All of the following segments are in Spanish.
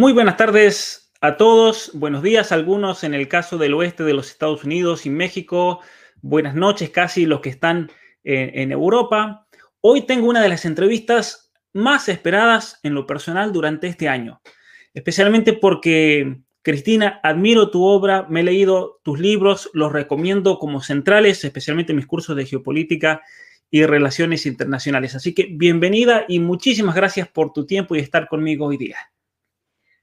Muy buenas tardes a todos, buenos días a algunos en el caso del oeste de los Estados Unidos y México, buenas noches casi los que están en, Europa. Hoy tengo una de las entrevistas más esperadas en lo personal durante este año, especialmente porque Cristina, admiro tu obra, me he leído tus libros, los recomiendo como centrales, especialmente en mis cursos de geopolítica y relaciones internacionales. Así que bienvenida y muchísimas gracias por tu tiempo y estar conmigo hoy día.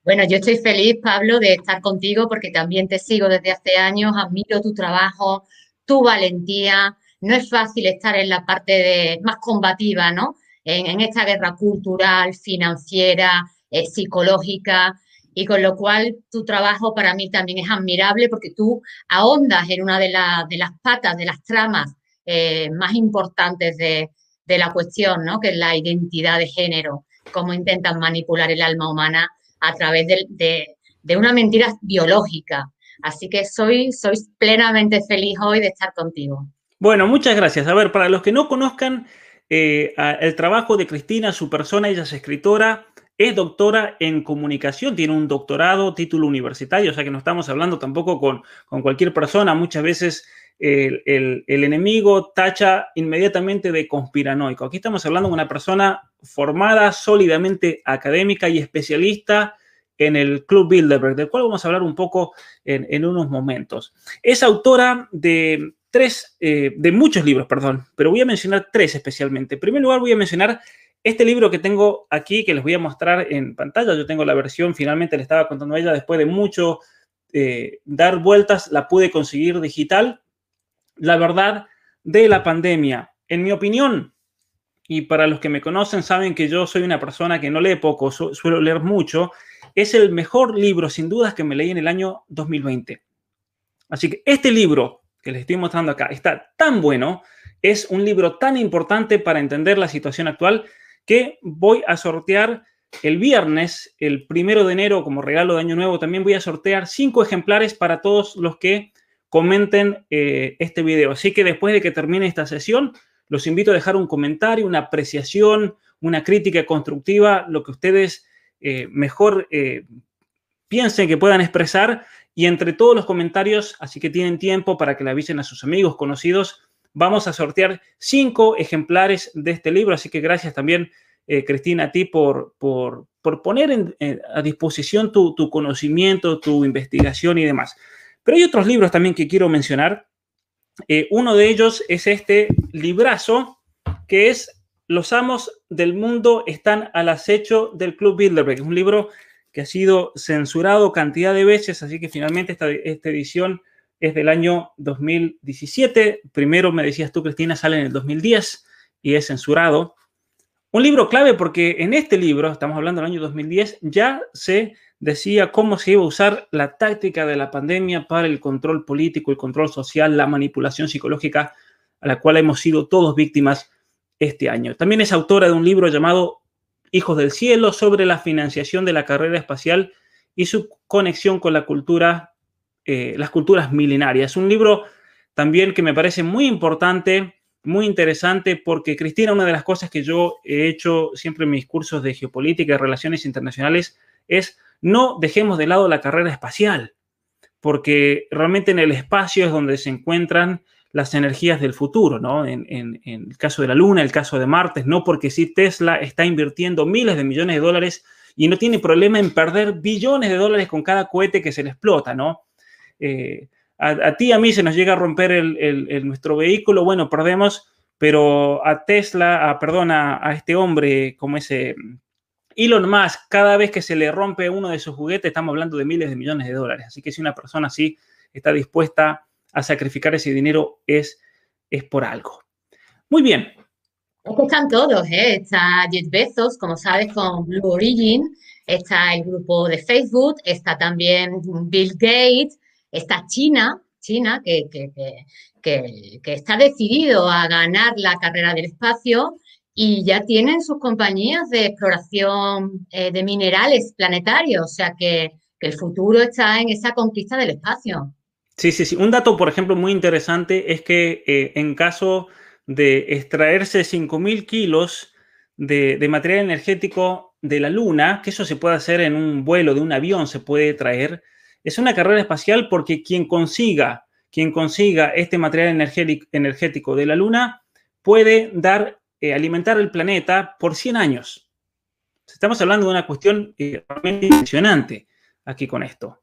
Bueno, yo estoy feliz, Pablo, de estar contigo porque también te sigo desde hace años, admiro tu trabajo, tu valentía. No es fácil estar en la parte más combativa, ¿no? En, esta guerra cultural, financiera, eh, psicológica, y con lo cual tu trabajo para mí también es admirable porque tú ahondas en una de, de las patas, de las tramas eh, más importantes de, de la cuestión, ¿no? Que es la identidad de género, cómo intentan manipular el alma humana a través de, una mentira biológica. Así que soy, soy plenamente feliz hoy de estar contigo. Bueno, muchas gracias. A ver, para los que no conozcan eh, el trabajo de Cristina, su persona, ella es escritora, es doctora en comunicación, tiene un doctorado, título universitario, o sea que no estamos hablando tampoco con, con cualquier persona. Muchas veces el, el, enemigo tacha inmediatamente de conspiranoico. Aquí estamos hablando de una persona formada, sólidamente académica y especialista en el Club Bilderberg, del cual vamos a hablar un poco en, unos momentos. Es autora de tres, eh, de muchos libros, perdón, pero voy a mencionar tres especialmente. En primer lugar, voy a mencionar este libro que tengo aquí, que les voy a mostrar en pantalla. Yo tengo la versión, finalmente le estaba contando a ella, después de mucho eh, dar vueltas, la pude conseguir digital. La verdad de la pandemia. En mi opinión, y para los que me conocen saben que yo soy una persona que no lee poco, suelo leer mucho, es el mejor libro sin dudas que me leí en el año 2020. Así que este libro que les estoy mostrando acá está tan bueno, es un libro tan importante para entender la situación actual que voy a sortear el viernes, el primero de enero, como regalo de Año Nuevo, también voy a sortear cinco ejemplares para todos los que comenten eh, este video. Así que después de que termine esta sesión, los invito a dejar un comentario, una apreciación, una crítica constructiva, lo que ustedes eh, mejor eh, piensen que puedan expresar. Y entre todos los comentarios, así que tienen tiempo para que le avisen a sus amigos, conocidos, vamos a sortear cinco ejemplares de este libro. Así que gracias también, eh, Cristina, a ti por, por, poner a disposición tu, tu conocimiento, tu investigación y demás. Pero hay otros libros también que quiero mencionar eh, uno de ellos es este librazo que es Los amos del mundo están al acecho del Club Bilderberg. Es un libro que ha sido censurado cantidad de veces, así que finalmente esta, esta edición es del año 2017. Primero me decías tú, Cristina, sale en el 2010 y es censurado. Un libro clave porque en este libro, estamos hablando del año 2010, ya se decía cómo se iba a usar la táctica de la pandemia para el control político, el control social, la manipulación psicológica a la cual hemos sido todos víctimas este año. También es autora de un libro llamado Hijos del Cielo sobre la financiación de la carrera espacial y su conexión con la cultura, eh, las culturas milenarias. Un libro también que me parece muy importante, muy interesante, porque Cristina, una de las cosas que yo he hecho siempre en mis cursos de geopolítica y relaciones internacionales es no dejemos de lado la carrera espacial, porque realmente en el espacio es donde se encuentran las energías del futuro, ¿no? En, el caso de la Luna, el caso de Marte, no porque sí Tesla está invirtiendo miles de millones de dólares y no tiene problema en perder billones de dólares con cada cohete que se le explota, ¿no? Eh, a, ti, a mí se nos llega a romper el, nuestro vehículo, bueno, perdemos, pero a Tesla, a, perdón, a, este hombre como ese Elon Musk, cada vez que se le rompe uno de sus juguetes, estamos hablando de miles de millones de dólares. Así que si una persona así está dispuesta a sacrificar ese dinero, es, es por algo. Muy bien. están todos, ¿eh? Está Jeff Bezos, como sabes, con Blue Origin, está el grupo de Facebook, está también Bill Gates, está China, China, que, que, está decidido a ganar la carrera del espacio y ya tienen sus compañías de exploración eh, de minerales planetarios, o sea que, el futuro está en esa conquista del espacio. Sí, sí, sí. Un dato, por ejemplo, muy interesante es que eh, en caso de extraerse 5.000 kilos de, material energético de la Luna, que eso se puede hacer en un vuelo de un avión, se puede traer, es una carrera espacial porque quien consiga, quien consiga este material energético de la Luna puede dar, eh, alimentar el planeta por 100 años. Estamos hablando de una cuestión eh, realmente impresionante aquí con esto.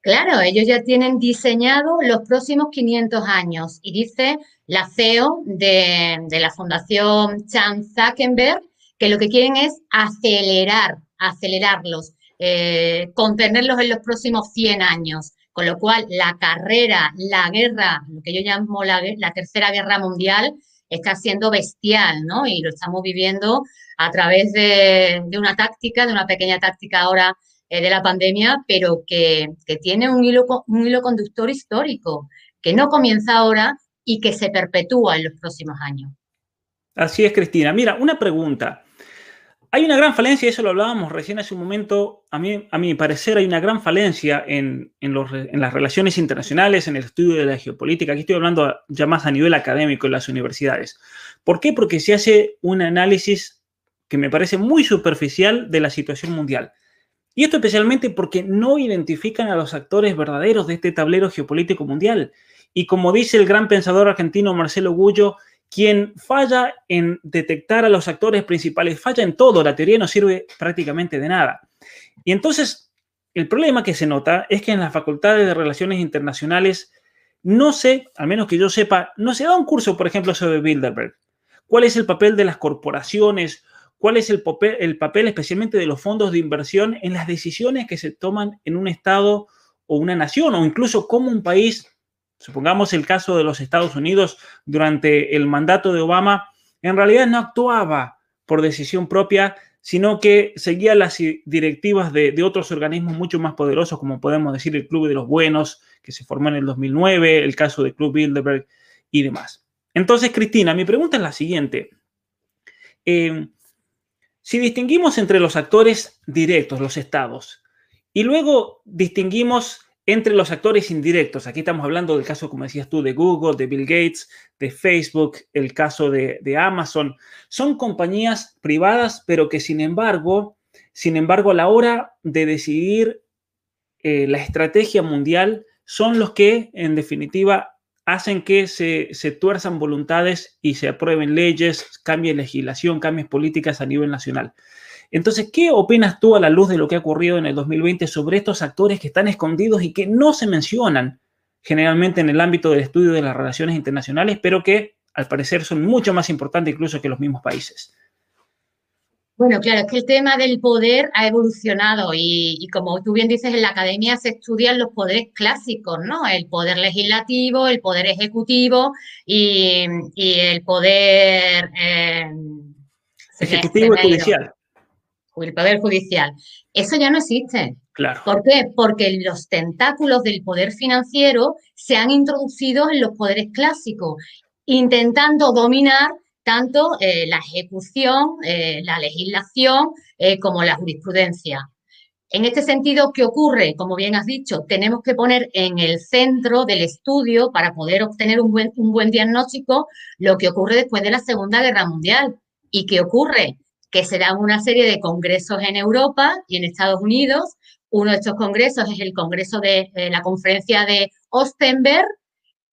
Claro, ellos ya tienen diseñado los próximos 500 años y dice la CEO de, de la Fundación Chan Zuckerberg que lo que quieren es acelerar, acelerarlos eh, contenerlos en los próximos 100 años. Con lo cual, la carrera, la guerra, lo que yo llamo la, tercera guerra mundial, está siendo bestial, ¿no? Y lo estamos viviendo a través de, una táctica, de una pequeña táctica ahora eh, de la pandemia, pero que, que tiene un hilo, un hilo conductor histórico, que no comienza ahora y que se perpetúa en los próximos años. Así es, Cristina. Mira, una pregunta. Hay una gran falencia, eso lo hablábamos recién hace un momento, a mí, a mi parecer hay una gran falencia en, las relaciones internacionales, en el estudio de la geopolítica. Aquí estoy hablando ya más a nivel académico en las universidades. ¿Por qué? Porque se hace un análisis que me parece muy superficial de la situación mundial. Y esto especialmente porque no identifican a los actores verdaderos de este tablero geopolítico mundial. Y como dice el gran pensador argentino Marcelo Gullo, quien falla en detectar a los actores principales, falla en todo, la teoría no sirve prácticamente de nada. Y entonces, el problema que se nota es que en las facultades de relaciones internacionales no sé, al menos que yo sepa, no se da un curso, por ejemplo, sobre Bilderberg. ¿Cuál es el papel de las corporaciones? ¿Cuál es el papel, el papel especialmente de los fondos de inversión en las decisiones que se toman en un Estado o una nación o incluso cómo un país supongamos el caso de los Estados Unidos durante el mandato de Obama, en realidad no actuaba por decisión propia, sino que seguía las directivas de, otros organismos mucho más poderosos, como podemos decir el Club de los Buenos, que se formó en el 2009, el caso del Club Bilderberg y demás. Entonces, Cristina, mi pregunta es la siguiente. Eh, si distinguimos entre los actores directos, los estados, y luego distinguimos entre los actores indirectos, aquí estamos hablando del caso, como decías tú, de Google, de Bill Gates, de Facebook, el caso de, Amazon, son compañías privadas, pero que sin embargo, sin embargo, a la hora de decidir eh, la estrategia mundial, son los que, en definitiva, hacen que se, se tuerzan voluntades y se aprueben leyes, cambie legislación, cambies políticas a nivel nacional. Entonces, ¿qué opinas tú a la luz de lo que ha ocurrido en el 2020 sobre estos actores que están escondidos y que no se mencionan generalmente en el ámbito del estudio de las relaciones internacionales, pero que al parecer son mucho más importantes incluso que los mismos países? Bueno, claro, es que el tema del poder ha evolucionado y, como tú bien dices, en la academia se estudian los poderes clásicos, ¿no? El poder legislativo, el poder ejecutivo y, el poder... Eh, ejecutivo y judicial el poder judicial. Eso ya no existe. Claro. ¿Por qué? Porque los tentáculos del poder financiero se han introducido en los poderes clásicos, intentando dominar tanto eh, la ejecución, eh, la legislación, eh, como la jurisprudencia. En este sentido, ¿qué ocurre? Como bien has dicho, tenemos que poner en el centro del estudio para poder obtener un buen, un buen diagnóstico lo que ocurre después de la Segunda Guerra Mundial. ¿Y qué ocurre? Que se dan una serie de congresos en Europa y en Estados Unidos. Uno de estos congresos es el Congreso de, la Conferencia de Ostenberg,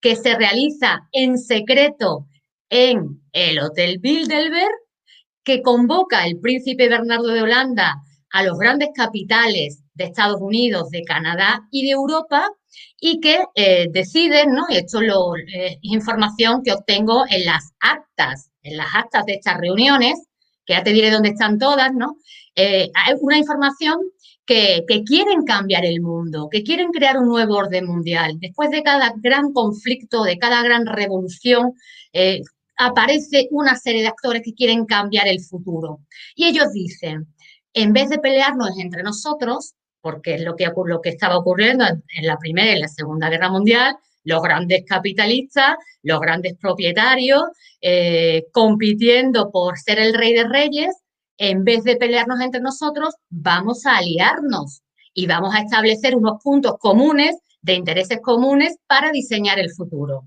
que se realiza en secreto en el Hotel Bilderberg, que convoca el príncipe Bernardo de Holanda a los grandes capitales de Estados Unidos, de Canadá y de Europa y que eh, deciden, ¿no? Esto lo, eh, es información que obtengo en las actas, en las actas de estas reuniones, que ya te diré dónde están todas, ¿no? Eh, una información que, quieren cambiar el mundo, que quieren crear un nuevo orden mundial. Después de cada gran conflicto, de cada gran revolución, aparece una serie de actores que quieren cambiar el futuro. Y ellos dicen, en vez de pelearnos entre nosotros, porque es lo que, lo que estaba ocurriendo en la Primera y la Segunda Guerra Mundial, los grandes capitalistas, los grandes propietarios, eh, compitiendo por ser el rey de reyes, en vez de pelearnos entre nosotros, vamos a aliarnos y vamos a establecer unos puntos comunes de intereses comunes para diseñar el futuro.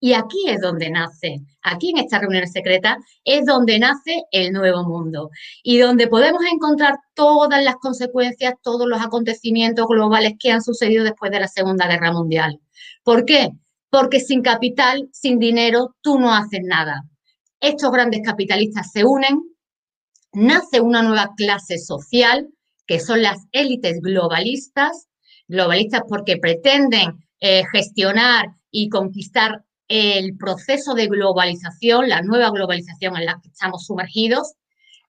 Y aquí es donde nace, aquí en esta reunión secreta, es donde nace el nuevo mundo y donde podemos encontrar todas las consecuencias, todos los acontecimientos globales que han sucedido después de la Segunda Guerra Mundial. ¿Por qué? Porque sin capital, sin dinero, tú no haces nada. Estos grandes capitalistas se unen, nace una nueva clase social, que son las élites globalistas, globalistas porque pretenden eh, gestionar y conquistar el proceso de globalización, la nueva globalización en la que estamos sumergidos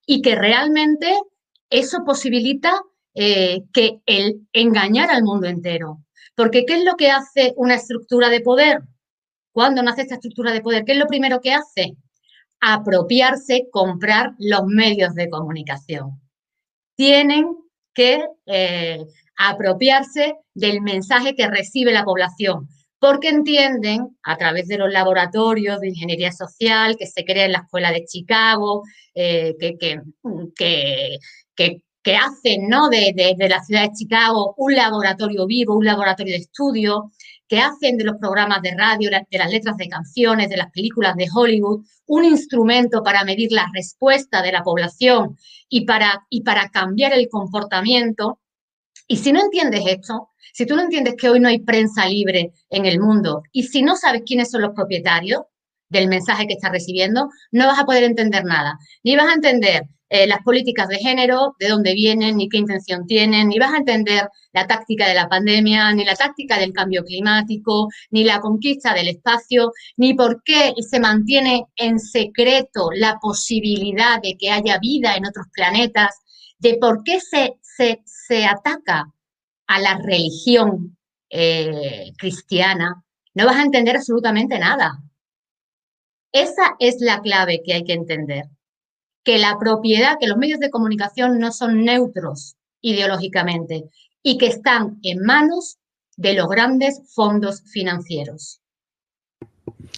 y que realmente eso posibilita eh, que el engañar al mundo entero. Porque ¿qué es lo que hace una estructura de poder? ¿Cuándo nace esta estructura de poder? ¿Qué es lo primero que hace? Apropiarse, comprar los medios de comunicación. Tienen que eh, apropiarse del mensaje que recibe la población porque entienden a través de los laboratorios de ingeniería social que se crea en la Escuela de Chicago, eh, que, que, que, hacen ¿no? de, la ciudad de Chicago un laboratorio vivo, un laboratorio de estudio, que hacen de los programas de radio, de las letras de canciones, de las películas de Hollywood, un instrumento para medir la respuesta de la población y para, y para cambiar el comportamiento. Y si no entiendes esto, si tú no entiendes que hoy no hay prensa libre en el mundo y si no sabes quiénes son los propietarios del mensaje que estás recibiendo, no vas a poder entender nada. Ni vas a entender eh, las políticas de género, de dónde vienen, ni qué intención tienen, ni vas a entender la táctica de la pandemia, ni la táctica del cambio climático, ni la conquista del espacio, ni por qué se mantiene en secreto la posibilidad de que haya vida en otros planetas, de por qué se, se, se ataca a la religión eh, cristiana, no vas a entender absolutamente nada. Esa es la clave que hay que entender. Que la propiedad, que los medios de comunicación no son neutros ideológicamente y que están en manos de los grandes fondos financieros.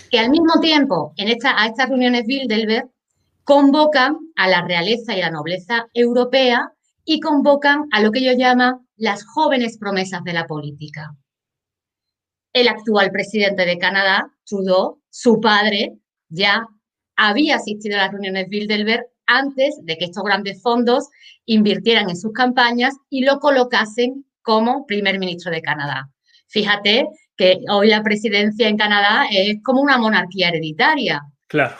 Que al mismo tiempo, en a estas reuniones Bilderberg, convocan a la realeza y la nobleza europea y convocan a lo que ellos llaman las jóvenes promesas de la política. El actual presidente de Canadá, Trudeau, su padre, ya había asistido a las reuniones Bilderberg antes de que estos grandes fondos invirtieran en sus campañas y lo colocasen como primer ministro de Canadá. Fíjate que hoy la presidencia en Canadá es como una monarquía hereditaria. Claro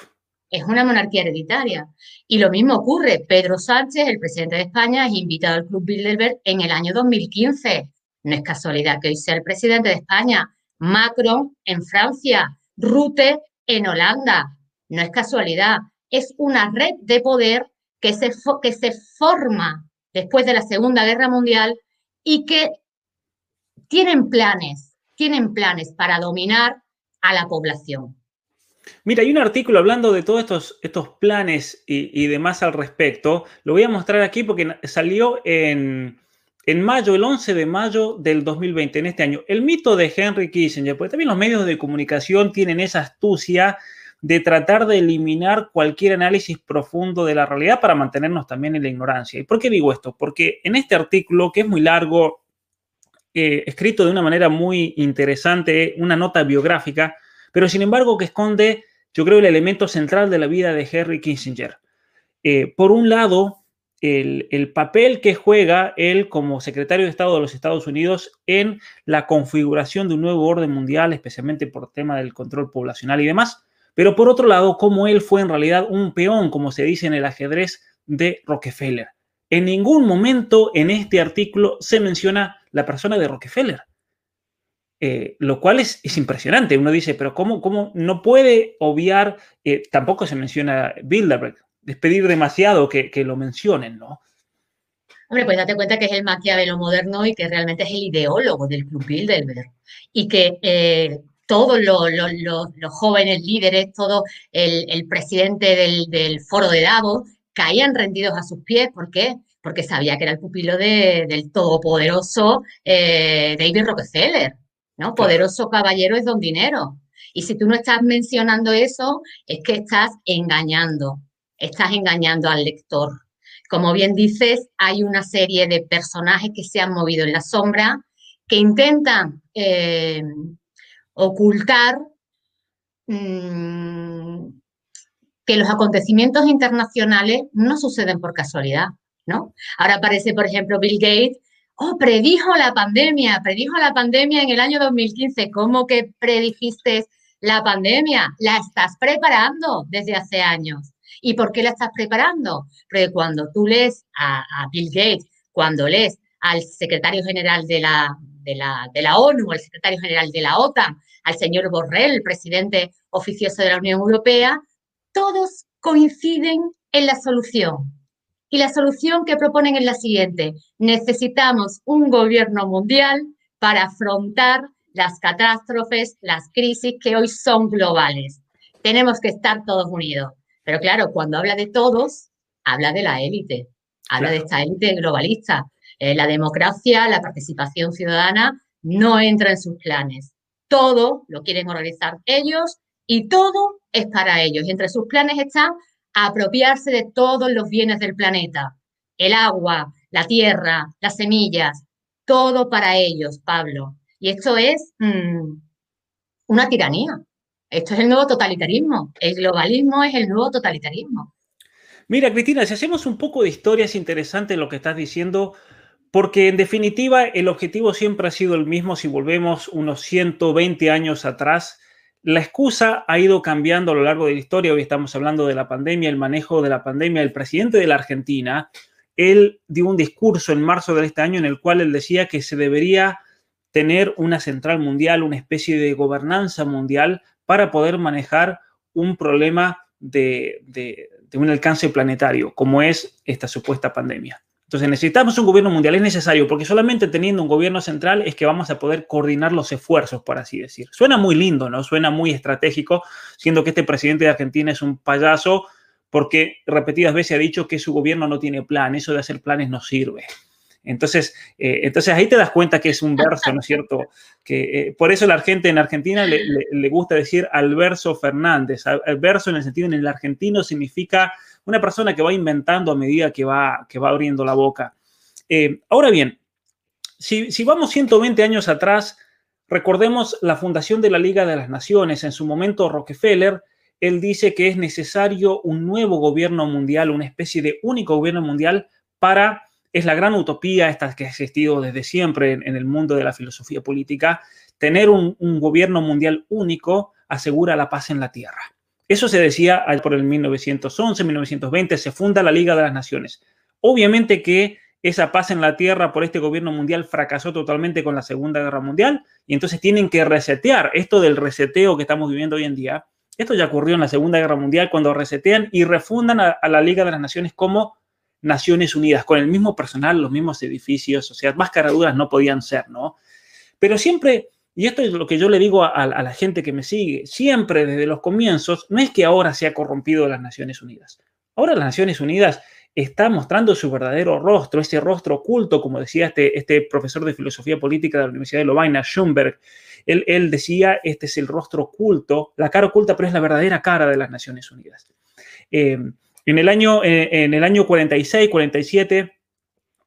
es una monarquía hereditaria. Y lo mismo ocurre. Pedro Sánchez, el presidente de España, es invitado al Club Bilderberg en el año 2015. No es casualidad que hoy sea el presidente de España. Macron en Francia, Rutte en Holanda. No es casualidad. Es una red de poder que se, que se forma después de la Segunda Guerra Mundial y que tienen planes, tienen planes para dominar a la población. Mira, hay un artículo hablando de todos estos, estos planes y, demás al respecto. Lo voy a mostrar aquí porque salió en, en mayo, el 11 de mayo del 2020, en este año. El mito de Henry Kissinger, porque también los medios de comunicación tienen esa astucia de tratar de eliminar cualquier análisis profundo de la realidad para mantenernos también en la ignorancia. ¿Y por qué digo esto? Porque en este artículo, que es muy largo, eh, escrito de una manera muy interesante, una nota biográfica, pero sin embargo que esconde, yo creo, el elemento central de la vida de Henry Kissinger. Eh, por un lado, el, el, papel que juega él como secretario de Estado de los Estados Unidos en la configuración de un nuevo orden mundial, especialmente por tema del control poblacional y demás. Pero por otro lado, cómo él fue en realidad un peón, como se dice en el ajedrez de Rockefeller. en ningún momento en este artículo se menciona la persona de Rockefeller. Eh, lo cual es, impresionante. Uno dice, pero ¿cómo, cómo no puede obviar? Eh, tampoco se menciona Bilderberg. Despedir demasiado que, que, lo mencionen, ¿no? Hombre, pues date cuenta que es el Maquiavelo moderno y que realmente es el ideólogo del Club Bilderberg. Y que eh, todos los, los, jóvenes líderes, todo el, el presidente del, del, foro de Davos, caían rendidos a sus pies. ¿Por qué? Porque sabía que era el pupilo de, del todopoderoso David Rockefeller. ¿no? Poderoso caballero es don dinero. Y si tú no estás mencionando eso, es que estás engañando, estás engañando al lector. Como bien dices, hay una serie de personajes que se han movido en la sombra, que intentan eh, ocultar mm, que los acontecimientos internacionales no suceden por casualidad, ¿no? Ahora aparece, por ejemplo, Bill Gates oh, predijo la pandemia, predijo la pandemia en el año 2015. ¿Cómo que predijiste la pandemia? La estás preparando desde hace años. ¿Y por qué la estás preparando? Porque cuando tú lees a, Bill Gates, cuando lees al secretario general de la, de la, ONU, al secretario general de la OTAN, al señor Borrell, presidente oficioso de la Unión Europea, todos coinciden en la solución. Y la solución que proponen es la siguiente. Necesitamos un gobierno mundial para afrontar las catástrofes, las crisis que hoy son globales. Tenemos que estar todos unidos. Pero claro, cuando habla de todos, habla de la élite, habla de esta élite globalista. Eh, la democracia, la participación ciudadana no entra en sus planes. Todo lo quieren organizar ellos y todo es para ellos. Y entre sus planes están apropiarse de todos los bienes del planeta, el agua, la tierra, las semillas, todo para ellos, Pablo. Y esto es mm, una tiranía. Esto es el nuevo totalitarismo. El globalismo es el nuevo totalitarismo. Mira, Cristina, si hacemos un poco de historia, es interesante lo que estás diciendo, porque en definitiva el objetivo siempre ha sido el mismo si volvemos unos 120 años atrás la excusa ha ido cambiando a lo largo de la historia. Hoy estamos hablando de la pandemia, el manejo de la pandemia. El presidente de la Argentina, él dio un discurso en marzo de este año en el cual él decía que se debería tener una central mundial, una especie de gobernanza mundial para poder manejar un problema de, de un alcance planetario, como es esta supuesta pandemia. Entonces necesitamos un gobierno mundial, es necesario, porque solamente teniendo un gobierno central es que vamos a poder coordinar los esfuerzos, por así decir. Suena muy lindo, ¿no? Suena muy estratégico, siendo que este presidente de Argentina es un payaso, porque repetidas veces ha dicho que su gobierno no tiene plan, eso de hacer planes no sirve. Entonces, eh, entonces ahí te das cuenta que es un verso, ¿no es cierto? Que eh, por eso la gente en Argentina le, le, gusta decir Alverso Fernández. Al verso en el sentido en el argentino significa una persona que va inventando a medida que va, que va abriendo la boca. Eh, ahora bien, si, si vamos 120 años atrás, recordemos la fundación de la Liga de las Naciones. En su momento, Rockefeller, él dice que es necesario un nuevo gobierno mundial, una especie de único gobierno mundial para es la gran utopía esta que ha existido desde siempre en, el mundo de la filosofía política. Tener un, gobierno mundial único asegura la paz en la Tierra. Eso se decía por el 1911, 1920, se funda la Liga de las Naciones. Obviamente que esa paz en la Tierra por este gobierno mundial fracasó totalmente con la Segunda Guerra Mundial y entonces tienen que resetear esto del reseteo que estamos viviendo hoy en día. Esto ya ocurrió en la Segunda Guerra Mundial cuando resetean y refundan a la Liga de las Naciones como Naciones Unidas, con el mismo personal, los mismos edificios, o sea, más caraduras no podían ser, ¿no? Pero siempre y esto es lo que yo le digo a, la gente que me sigue, siempre desde los comienzos, no es que ahora se ha corrompido las Naciones Unidas. Ahora las Naciones Unidas está mostrando su verdadero rostro, ese rostro oculto, como decía este, este profesor de filosofía política de la Universidad de Lovaina, Schoenberg. Él, decía, este es el rostro oculto, la cara oculta, pero es la verdadera cara de las Naciones Unidas. Eh, en, el año, eh, en el año 46, 47,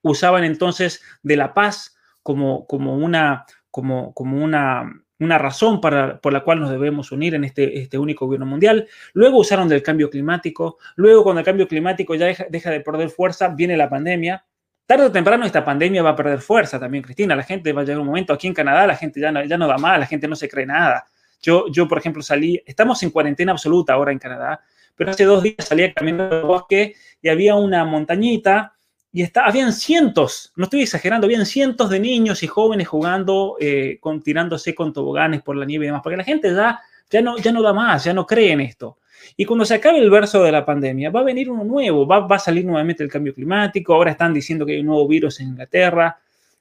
usaban entonces de la paz como, como una, como, una, una razón para, por la cual nos debemos unir en este, este único gobierno mundial. Luego usaron del cambio climático. Luego, cuando el cambio climático ya deja, deja, de perder fuerza, viene la pandemia. Tarde o temprano esta pandemia va a perder fuerza también, Cristina. La gente va a llegar un momento, aquí en Canadá la gente ya no, ya no da más, la gente no se cree nada. Yo, yo, por ejemplo, salí, estamos en cuarentena absoluta ahora en Canadá, pero hace dos días salí a caminar el bosque y había una montañita y está, habían cientos, no estoy exagerando, habían cientos de niños y jóvenes jugando, eh, con, tirándose con toboganes por la nieve y demás, porque la gente ya, ya, no, ya no da más, ya no cree en esto. Y cuando se acabe el verso de la pandemia, va a venir uno nuevo, va, va a salir nuevamente el cambio climático, ahora están diciendo que hay un nuevo virus en Inglaterra.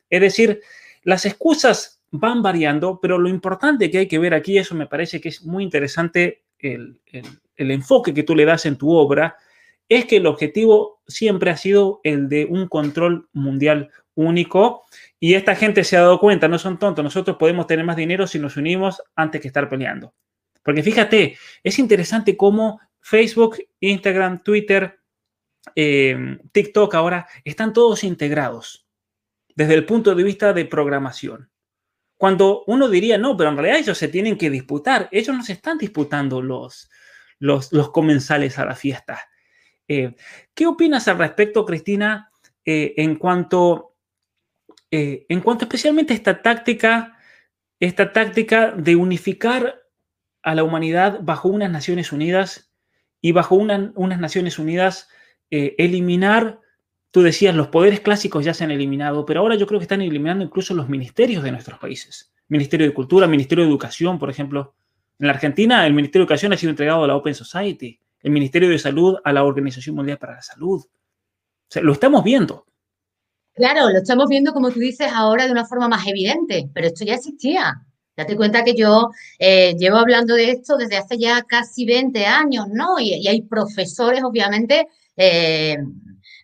Es decir, las excusas van variando, pero lo importante que hay que ver aquí, eso me parece que es muy interesante el, el enfoque que tú le das en tu obra, es que el objetivo siempre ha sido el de un control mundial único y esta gente se ha dado cuenta, no son tontos, nosotros podemos tener más dinero si nos unimos antes que estar peleando. Porque fíjate, es interesante cómo Facebook, Instagram, Twitter, eh, TikTok ahora están todos integrados desde el punto de vista de programación. Cuando uno diría, no, pero en realidad ellos se tienen que disputar, ellos no se están disputando los, los, los comensales a la fiesta. Eh, ¿Qué opinas al respecto, Cristina, eh, en, cuanto, eh, en cuanto especialmente esta táctica, esta táctica de unificar a la humanidad bajo unas Naciones Unidas y bajo unas Naciones Unidas eliminar, tú decías, los poderes clásicos ya se han eliminado, pero ahora yo creo que están eliminando incluso los ministerios de nuestros países. Ministerio de Cultura, Ministerio de Educación, por ejemplo. En la Argentina, el Ministerio de Educación ha sido entregado a la Open Society el Ministerio de Salud a la Organización Mundial para la Salud. O sea, lo estamos viendo. Claro, lo estamos viendo, como tú dices, ahora de una forma más evidente, pero esto ya existía. Date cuenta que yo eh, llevo hablando de esto desde hace ya casi 20 años, ¿no? Y, hay profesores, obviamente, eh,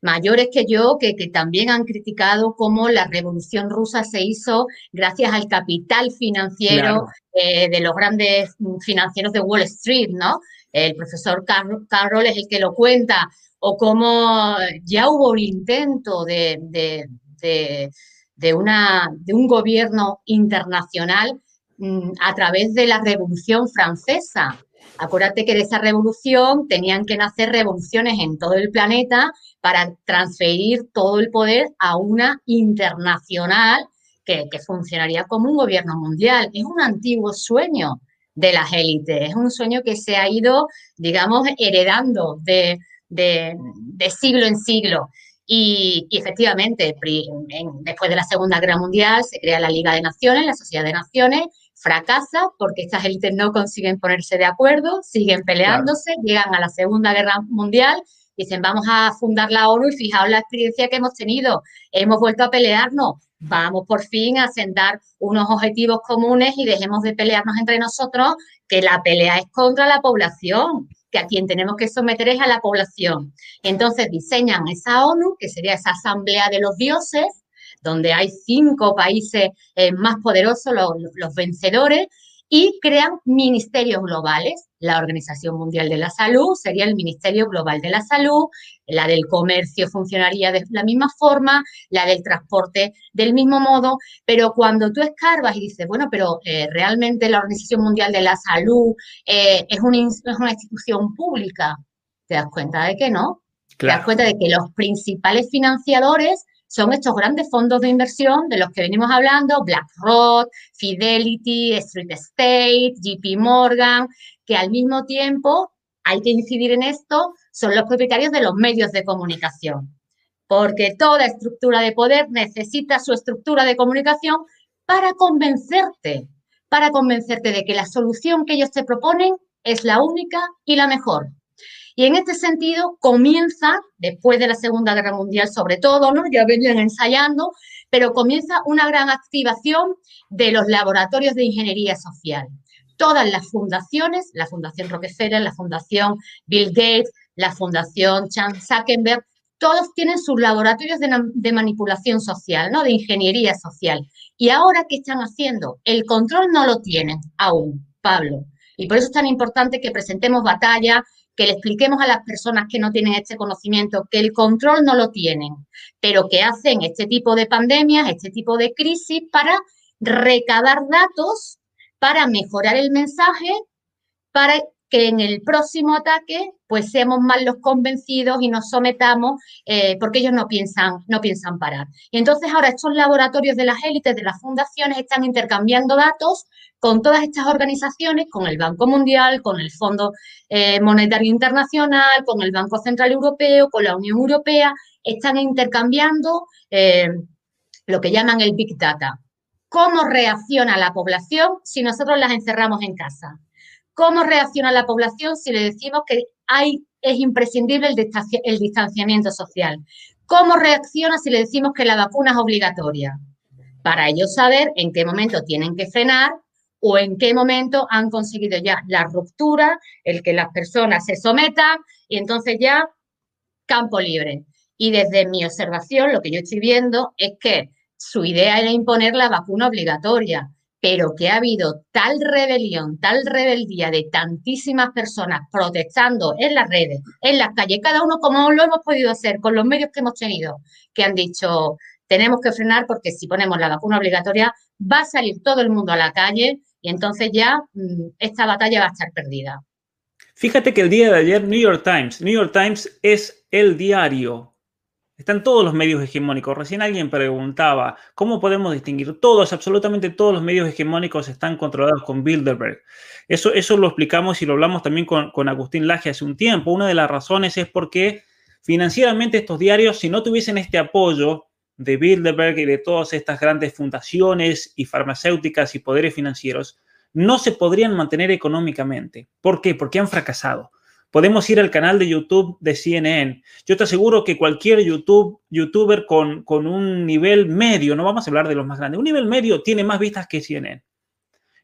mayores que yo, que, también han criticado cómo la revolución rusa se hizo gracias al capital financiero eh, de los grandes financieros de Wall Street, ¿no? el profesor Carroll es el que lo cuenta, o cómo ya hubo un intento de, de, una, de un gobierno internacional mm, a través de la Revolución Francesa. Acuérdate que de esa revolución tenían que nacer revoluciones en todo el planeta para transferir todo el poder a una internacional que, funcionaría como un gobierno mundial. Es un antiguo sueño de las élites. Es un sueño que se ha ido, digamos, heredando de, siglo en siglo. Y, efectivamente, después de la Segunda Guerra Mundial se crea la Liga de Naciones, la Sociedad de Naciones, fracasa porque estas élites no consiguen ponerse de acuerdo, siguen peleándose, llegan a la Segunda Guerra Mundial, dicen vamos a fundar la ONU y fijaos la experiencia que hemos tenido, hemos vuelto a pelearnos, vamos por fin a sentar unos objetivos comunes y dejemos de pelearnos entre nosotros, que la pelea es contra la población, que a quien tenemos que someter es a la población. Entonces diseñan esa ONU, que sería esa asamblea de los dioses, donde hay cinco países eh, más poderosos, los vencedores, y crean ministerios globales. La Organización Mundial de la Salud sería el Ministerio Global de la Salud, la del comercio funcionaría de la misma forma, la del transporte del mismo modo, pero cuando tú escarbas y dices, bueno, pero eh, realmente la Organización Mundial de la Salud eh, es, una, es, una, institución pública, te das cuenta de que no. Te das cuenta de que los principales financiadores son estos grandes fondos de inversión de los que venimos hablando, BlackRock, Fidelity, Street State, JP Morgan, que al mismo tiempo, hay que incidir en esto, son los propietarios de los medios de comunicación. Porque toda estructura de poder necesita su estructura de comunicación para convencerte, para convencerte de que la solución que ellos te proponen es la única y la mejor. Y en este sentido comienza, después de la Segunda Guerra Mundial sobre todo, ¿no? ya venían ensayando, pero comienza una gran activación de los laboratorios de ingeniería social. Todas las fundaciones, la Fundación Rockefeller, la Fundación Bill Gates, la Fundación Chan Zuckerberg, todos tienen sus laboratorios de, manipulación social, ¿no? de ingeniería social. Y ahora, ¿qué están haciendo? El control no lo tienen aún, Pablo. Y por eso es tan importante que presentemos batalla, que le expliquemos a las personas que no tienen este conocimiento que el control no lo tienen, pero que hacen este tipo de pandemias, este tipo de crisis para recabar datos, para mejorar el mensaje, para que en el próximo ataque pues seamos más los convencidos y nos sometamos eh, porque ellos no piensan, no piensan parar. Y entonces ahora estos laboratorios de las élites, de las fundaciones, están intercambiando datos con todas estas organizaciones, con el Banco Mundial, con el Fondo eh, Monetario Internacional, con el Banco Central Europeo, con la Unión Europea, están intercambiando eh, lo que llaman el Big Data. ¿Cómo reacciona la población si nosotros las encerramos en casa? ¿Cómo reacciona la población si le decimos que es imprescindible el distanciamiento social? ¿Cómo reacciona si le decimos que la vacuna es obligatoria? Para ellos saber en qué momento tienen que frenar o en qué momento han conseguido ya la ruptura, el que las personas se sometan y entonces ya campo libre. Y desde mi observación, lo que yo estoy viendo es que su idea era imponer la vacuna obligatoria, pero que ha habido tal rebelión, tal rebeldía de tantísimas personas protestando en las redes, en las calles, cada uno como lo hemos podido hacer con los medios que hemos tenido, que han dicho, tenemos que frenar porque si ponemos la vacuna obligatoria va a salir todo el mundo a la calle y entonces ya mm, esta batalla va a estar perdida. Fíjate que el día de ayer New York Times, New York Times es el diario. Están todos los medios hegemónicos. Recién alguien preguntaba, ¿cómo podemos distinguir? Todos, absolutamente todos los medios hegemónicos están controlados con Bilderberg. Eso, eso lo explicamos y lo hablamos también con, con Agustín Laje hace un tiempo. Una de las razones es porque financieramente estos diarios, si no tuviesen este apoyo de Bilderberg y de todas estas grandes fundaciones y farmacéuticas y poderes financieros, no se podrían mantener económicamente. ¿Por qué? Porque han fracasado. Podemos ir al canal de YouTube de CNN. Yo te aseguro que cualquier YouTube, youtuber con, un nivel medio, no vamos a hablar de los más grandes, un nivel medio tiene más vistas que CNN.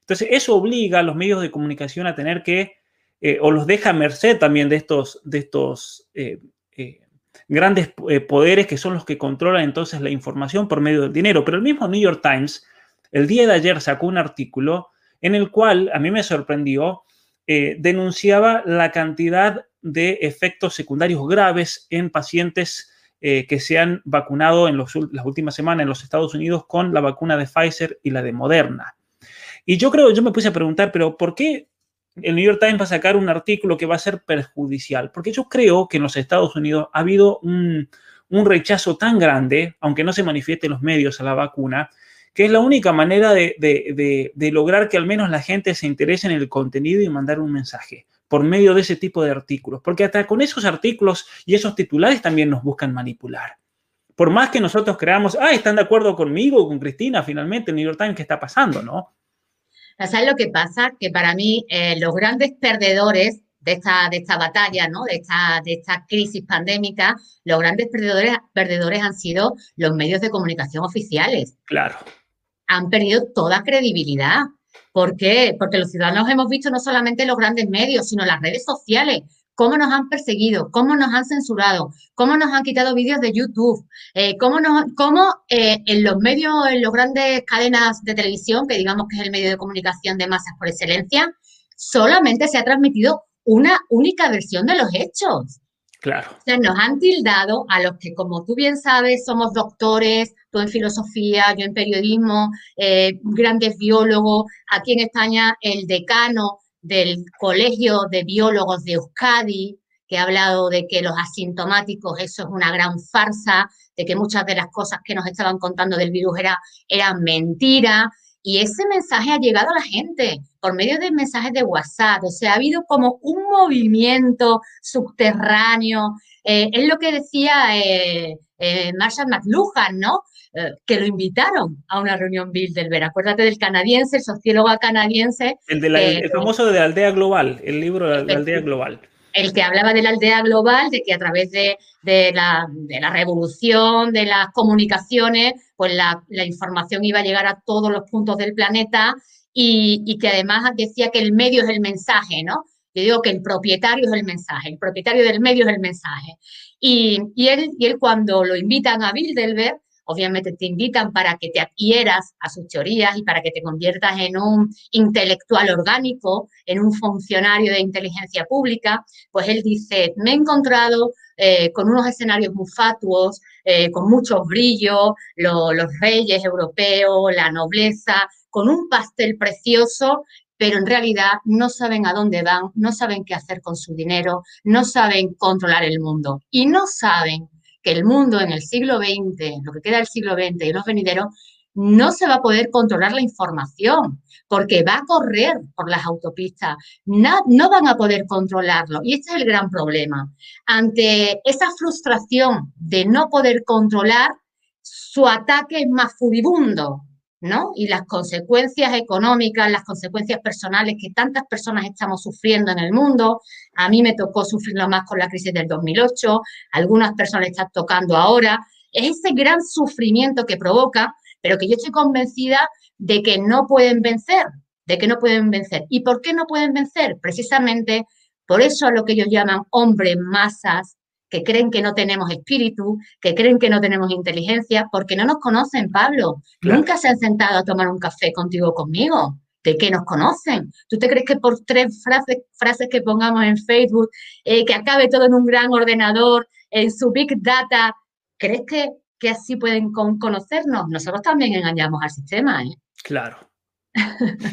Entonces, eso obliga a los medios de comunicación a tener que, eh, o los deja a merced también de estos, eh, eh, grandes poderes que son los que controlan entonces la información por medio del dinero. Pero el mismo New York Times el día de ayer sacó un artículo en el cual a mí me sorprendió, eh, denunciaba la cantidad de efectos secundarios graves en pacientes eh, que se han vacunado en las últimas semanas en los Estados Unidos con la vacuna de Pfizer y la de Moderna. Y yo creo, yo me puse a preguntar, pero ¿por qué el New York Times va a sacar un artículo que va a ser perjudicial, porque yo creo que en los Estados Unidos ha habido un, rechazo tan grande, aunque no se manifieste en los medios a la vacuna, que es la única manera de, lograr que al menos la gente se interese en el contenido y mandar un mensaje por medio de ese tipo de artículos, porque hasta con esos artículos y esos titulares también nos buscan manipular. Por más que nosotros creamos, ah, están de acuerdo conmigo, con Cristina, finalmente, el New York Times, ¿qué está pasando? ¿No? ¿Sabes lo que pasa? Que para mí eh, los grandes perdedores de esta, de esta batalla, ¿no? de, esta, de esta crisis pandémica, los grandes perdedores, perdedores han sido los medios de comunicación oficiales. Claro. Han perdido toda credibilidad. ¿Por qué? Porque los ciudadanos hemos visto no solamente los grandes medios, sino las redes sociales, cómo nos han perseguido, cómo nos han censurado, cómo nos han quitado vídeos de YouTube, eh, cómo, cómo eh, en los medios, en las grandes cadenas de televisión, que digamos que es el medio de comunicación de masas por excelencia, solamente se ha transmitido una única versión de los hechos. O sea, nos han tildado a los que, como tú bien sabes, somos doctores, tú en filosofía, yo en periodismo, eh, grandes biólogos, aquí en España el decano del Colegio de Biólogos de Euskadi, que ha hablado de que los asintomáticos, eso es una gran farsa, de que muchas de las cosas que nos estaban contando del virus era, eran mentira. Y ese mensaje ha llegado a la gente por medio de mensajes de WhatsApp. O sea, ha habido como un movimiento subterráneo. Eh, es lo que decía eh, eh, Marshall McLuhan, ¿no? Que lo invitaron a una reunión Bilderberg. Acuérdate del canadiense, el sociólogo canadiense. El, de famoso de la aldea global, el libro de la aldea global. El que hablaba de la aldea global, de que a través de, la, revolución, de las comunicaciones, pues la, información iba a llegar a todos los puntos del planeta y, que además decía que el medio es el mensaje, ¿no? Yo digo que el propietario es el mensaje, el propietario del medio es el mensaje. Y, él, y él cuando lo invitan a Bilderberg, obviamente te invitan para que te adhieras a sus teorías y para que te conviertas en un intelectual orgánico, en un funcionario de inteligencia pública, pues él dice, me he encontrado eh, con unos escenarios muy fatuos, eh, con muchos brillos, los reyes europeos, la nobleza, con un pastel precioso pero en realidad no saben a dónde van, no saben qué hacer con su dinero, no saben controlar el mundo. Y no saben que el mundo en el siglo XX, lo que queda del siglo XX y los venideros, no se va a poder controlar la información porque va a correr por las autopistas, no, no, van a poder controlarlo. Y este es el gran problema. Ante esa frustración de no poder controlar, su ataque es más furibundo, ¿no? Y las consecuencias económicas, las consecuencias personales que tantas personas estamos sufriendo en el mundo, a mí me tocó sufrirlo más con la crisis del 2008, algunas personas están tocando ahora, es ese gran sufrimiento que provoca, pero que yo estoy convencida de que no pueden vencer, de que no pueden vencer. ¿Y por qué no pueden vencer? Precisamente por eso lo que ellos llaman hombres masas, que creen que no tenemos espíritu, que creen que no tenemos inteligencia, porque no nos conocen, Pablo. Nunca se han sentado a tomar un café contigo conmigo. ¿De qué nos conocen? ¿Tú te crees que por tres frases, frases que pongamos en Facebook, eh, que acabe todo en un gran ordenador, en su Big Data, crees que, que así pueden conocernos? Nosotros también engañamos al sistema. ¿eh? Claro.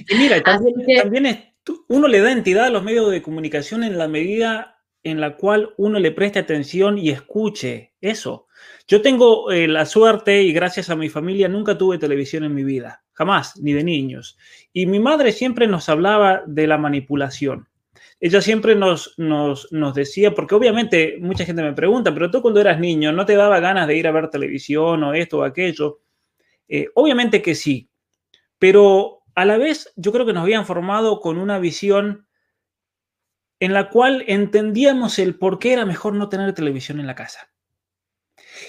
Y mira, también, también uno le da entidad a los medios de comunicación en la medida en la cual uno le preste atención y escuche eso. Yo tengo eh, la suerte y gracias a mi familia nunca tuve televisión en mi vida, jamás, ni de niños. Y mi madre siempre nos hablaba de la manipulación. Ella siempre nos, nos, decía, porque obviamente mucha gente me pregunta, pero tú cuando eras niño no te daba ganas de ir a ver televisión o esto o aquello. Eh, obviamente que sí, pero a la vez yo creo que nos habían formado con una visión en la cual entendíamos el por qué era mejor no tener televisión en la casa.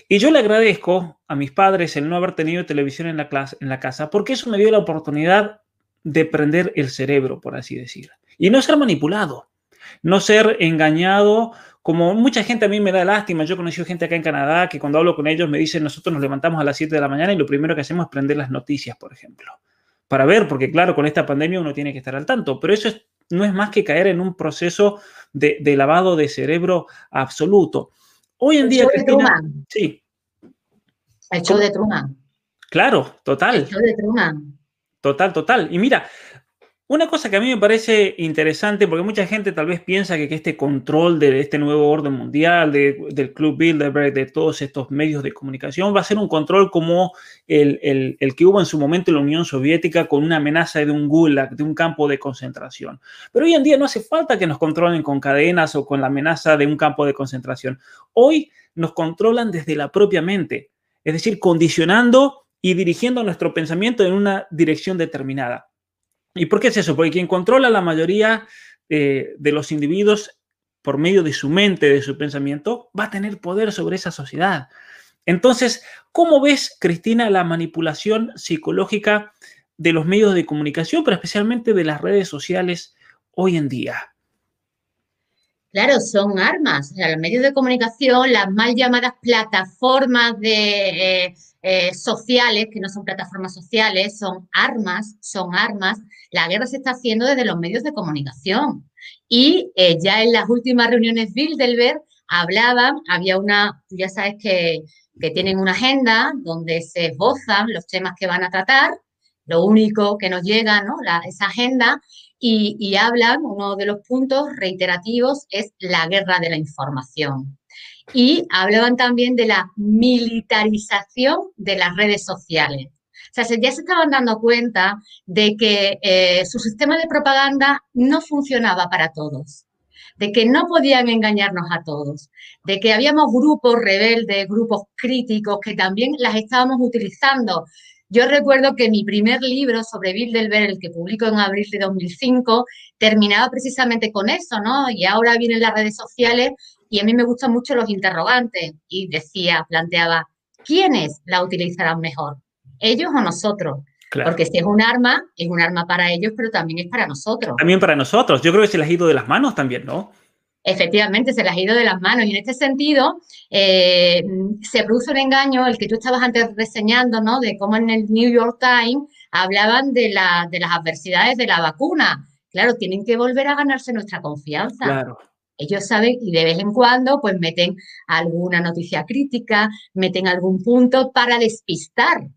Y yo le agradezco a mis padres el no haber tenido televisión en la, clase, en la casa, porque eso me dio la oportunidad de prender el cerebro, por así decir. Y no ser manipulado, no ser engañado, como mucha gente a mí me da lástima. Yo he gente acá en Canadá que cuando hablo con ellos me dicen, nosotros nos levantamos a las 7 de la mañana y lo primero que hacemos es prender las noticias, por ejemplo. Para ver, porque claro, con esta pandemia uno tiene que estar al tanto, pero eso es no es más que caer en un proceso de, lavado de cerebro absoluto. Hoy en día... De Truman. Sí. El show de Truman. Claro, total. El show de Truman. Total, total. Y mira, una cosa que a mí me parece interesante, porque mucha gente tal vez piensa que, este control de este nuevo orden mundial, del Club Bilderberg, de todos estos medios de comunicación, va a ser un control como el, que hubo en su momento en la Unión Soviética con una amenaza de un gulag, de un campo de concentración. Pero hoy en día no hace falta que nos controlen con cadenas o con la amenaza de un campo de concentración. Hoy nos controlan desde la propia mente, es decir, condicionando y dirigiendo nuestro pensamiento en una dirección determinada. ¿Y por qué es eso? Porque quien controla la mayoría eh, de los individuos por medio de su mente, de su pensamiento, va a tener poder sobre esa sociedad. Entonces, ¿cómo ves, Cristina, la manipulación psicológica de los medios de comunicación, pero especialmente de las redes sociales hoy en día? Claro, son armas. los medios de comunicación, las mal llamadas plataformas de, eh, eh, sociales, que no son plataformas sociales, son armas, son armas. La guerra se está haciendo desde los medios de comunicación. Y eh, ya en las últimas reuniones Bilderberg hablaban, había una, ya sabes que, que tienen una agenda donde se esbozan los temas que van a tratar, lo único que nos llega, ¿no? La, esa agenda, y, hablan, uno de los puntos reiterativos es la guerra de la información. Y hablaban también de la militarización de las redes sociales. O sea, ya se estaban dando cuenta de que eh, su sistema de propaganda no funcionaba para todos, de que no podían engañarnos a todos, de que habíamos grupos rebeldes, grupos críticos que también las estábamos utilizando yo recuerdo que mi primer libro sobre Bilderberg, el que publicó en abril de 2005, terminaba precisamente con eso, ¿no? Y ahora vienen las redes sociales y a mí me gustan mucho los interrogantes. Y decía, planteaba, ¿quiénes la utilizarán mejor? ¿Ellos o nosotros? Porque si es un arma, es un arma para ellos, pero también es para nosotros. También para nosotros. Yo creo que se les ha ido de las manos también, ¿no? Efectivamente se las ha ido de las manos. Y en este sentido, eh, se produce un engaño, el que tú estabas antes reseñando, ¿no? De cómo en el New York Times hablaban de, la, de las adversidades de la vacuna. Claro, tienen que volver a ganarse nuestra confianza. Claro. Ellos saben y de vez en cuando pues meten alguna noticia crítica, meten algún punto para despistar.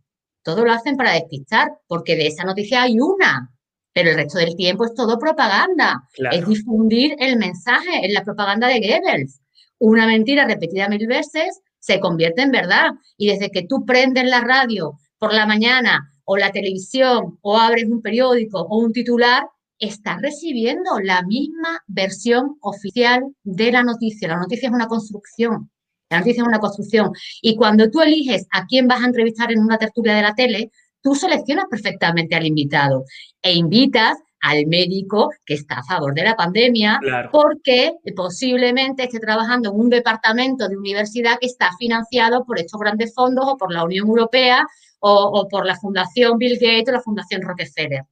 Todo lo hacen para despistar, porque de esa noticia hay una, pero el resto del tiempo es todo propaganda. Es difundir el mensaje, en la propaganda de Goebbels. Una mentira repetida mil veces se convierte en verdad. Y desde que tú prendes la radio por la mañana o la televisión o abres un periódico o un titular, estás recibiendo la misma versión oficial de la noticia. La noticia es una construcción. La noticia es una construcción. Y cuando tú eliges a quién vas a entrevistar en una tertulia de la tele, tú seleccionas perfectamente al invitado e invitas al médico que está a favor de la pandemia, porque posiblemente esté trabajando en un departamento de universidad que está financiado por estos grandes fondos o por la Unión Europea o, por la Fundación Bill Gates o la Fundación Rockefeller.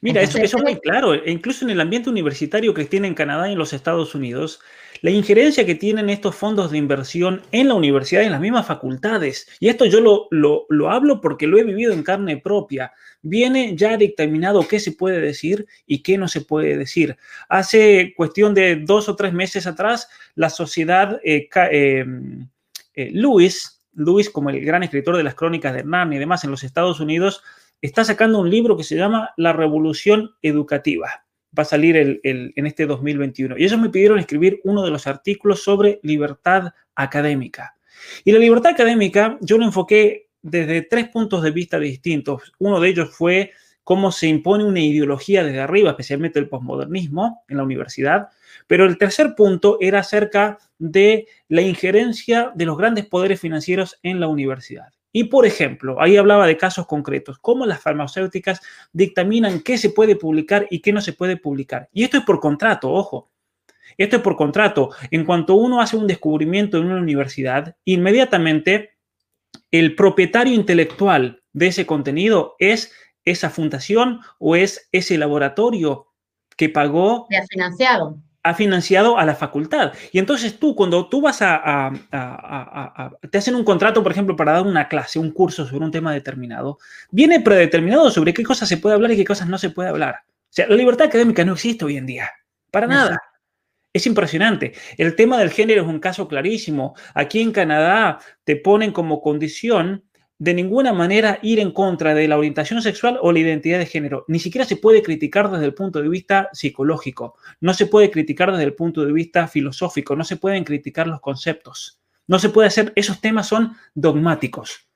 Mira, eso, eso es muy claro. E incluso en el ambiente universitario que tiene en Canadá y en los Estados Unidos, la injerencia que tienen estos fondos de inversión en la universidad, en las mismas facultades, y esto yo lo, lo, lo hablo porque lo he vivido en carne propia, viene ya dictaminado qué se puede decir y qué no se puede decir. Hace cuestión de dos o tres meses atrás, la sociedad eh, eh, eh Lewis, Lewis como el gran escritor de las crónicas de Hernán y demás en los Estados Unidos, está sacando un libro que se llama La Revolución Educativa. Va a salir en este 2021. Y ellos me pidieron escribir uno de los artículos sobre libertad académica. Y la libertad académica yo lo enfoqué desde tres puntos de vista distintos. Uno de ellos fue cómo se impone una ideología desde arriba, especialmente el posmodernismo en la universidad. Pero el tercer punto era acerca de la injerencia de los grandes poderes financieros en la universidad. Y por ejemplo, ahí hablaba de casos concretos, cómo las farmacéuticas dictaminan qué se puede publicar y qué no se puede publicar. Y esto es por contrato, ojo. Esto es por contrato. En cuanto uno hace un descubrimiento en una universidad, inmediatamente el propietario intelectual de ese contenido es esa fundación o es ese laboratorio que pagó. ha financiado ha financiado a la facultad. Y entonces tú, cuando tú vas a, te hacen un contrato, por ejemplo, para dar una clase, un curso sobre un tema determinado, viene predeterminado sobre qué cosas se puede hablar y qué cosas no se puede hablar. O sea, la libertad académica no existe hoy en día, para nada. Es impresionante. El tema del género es un caso clarísimo. Aquí en Canadá te ponen como condición de ninguna manera ir en contra de la orientación sexual o la identidad de género. Ni siquiera se puede criticar desde el punto de vista psicológico, no se puede criticar desde el punto de vista filosófico, no se pueden criticar los conceptos, no se puede hacer, esos temas son dogmáticos,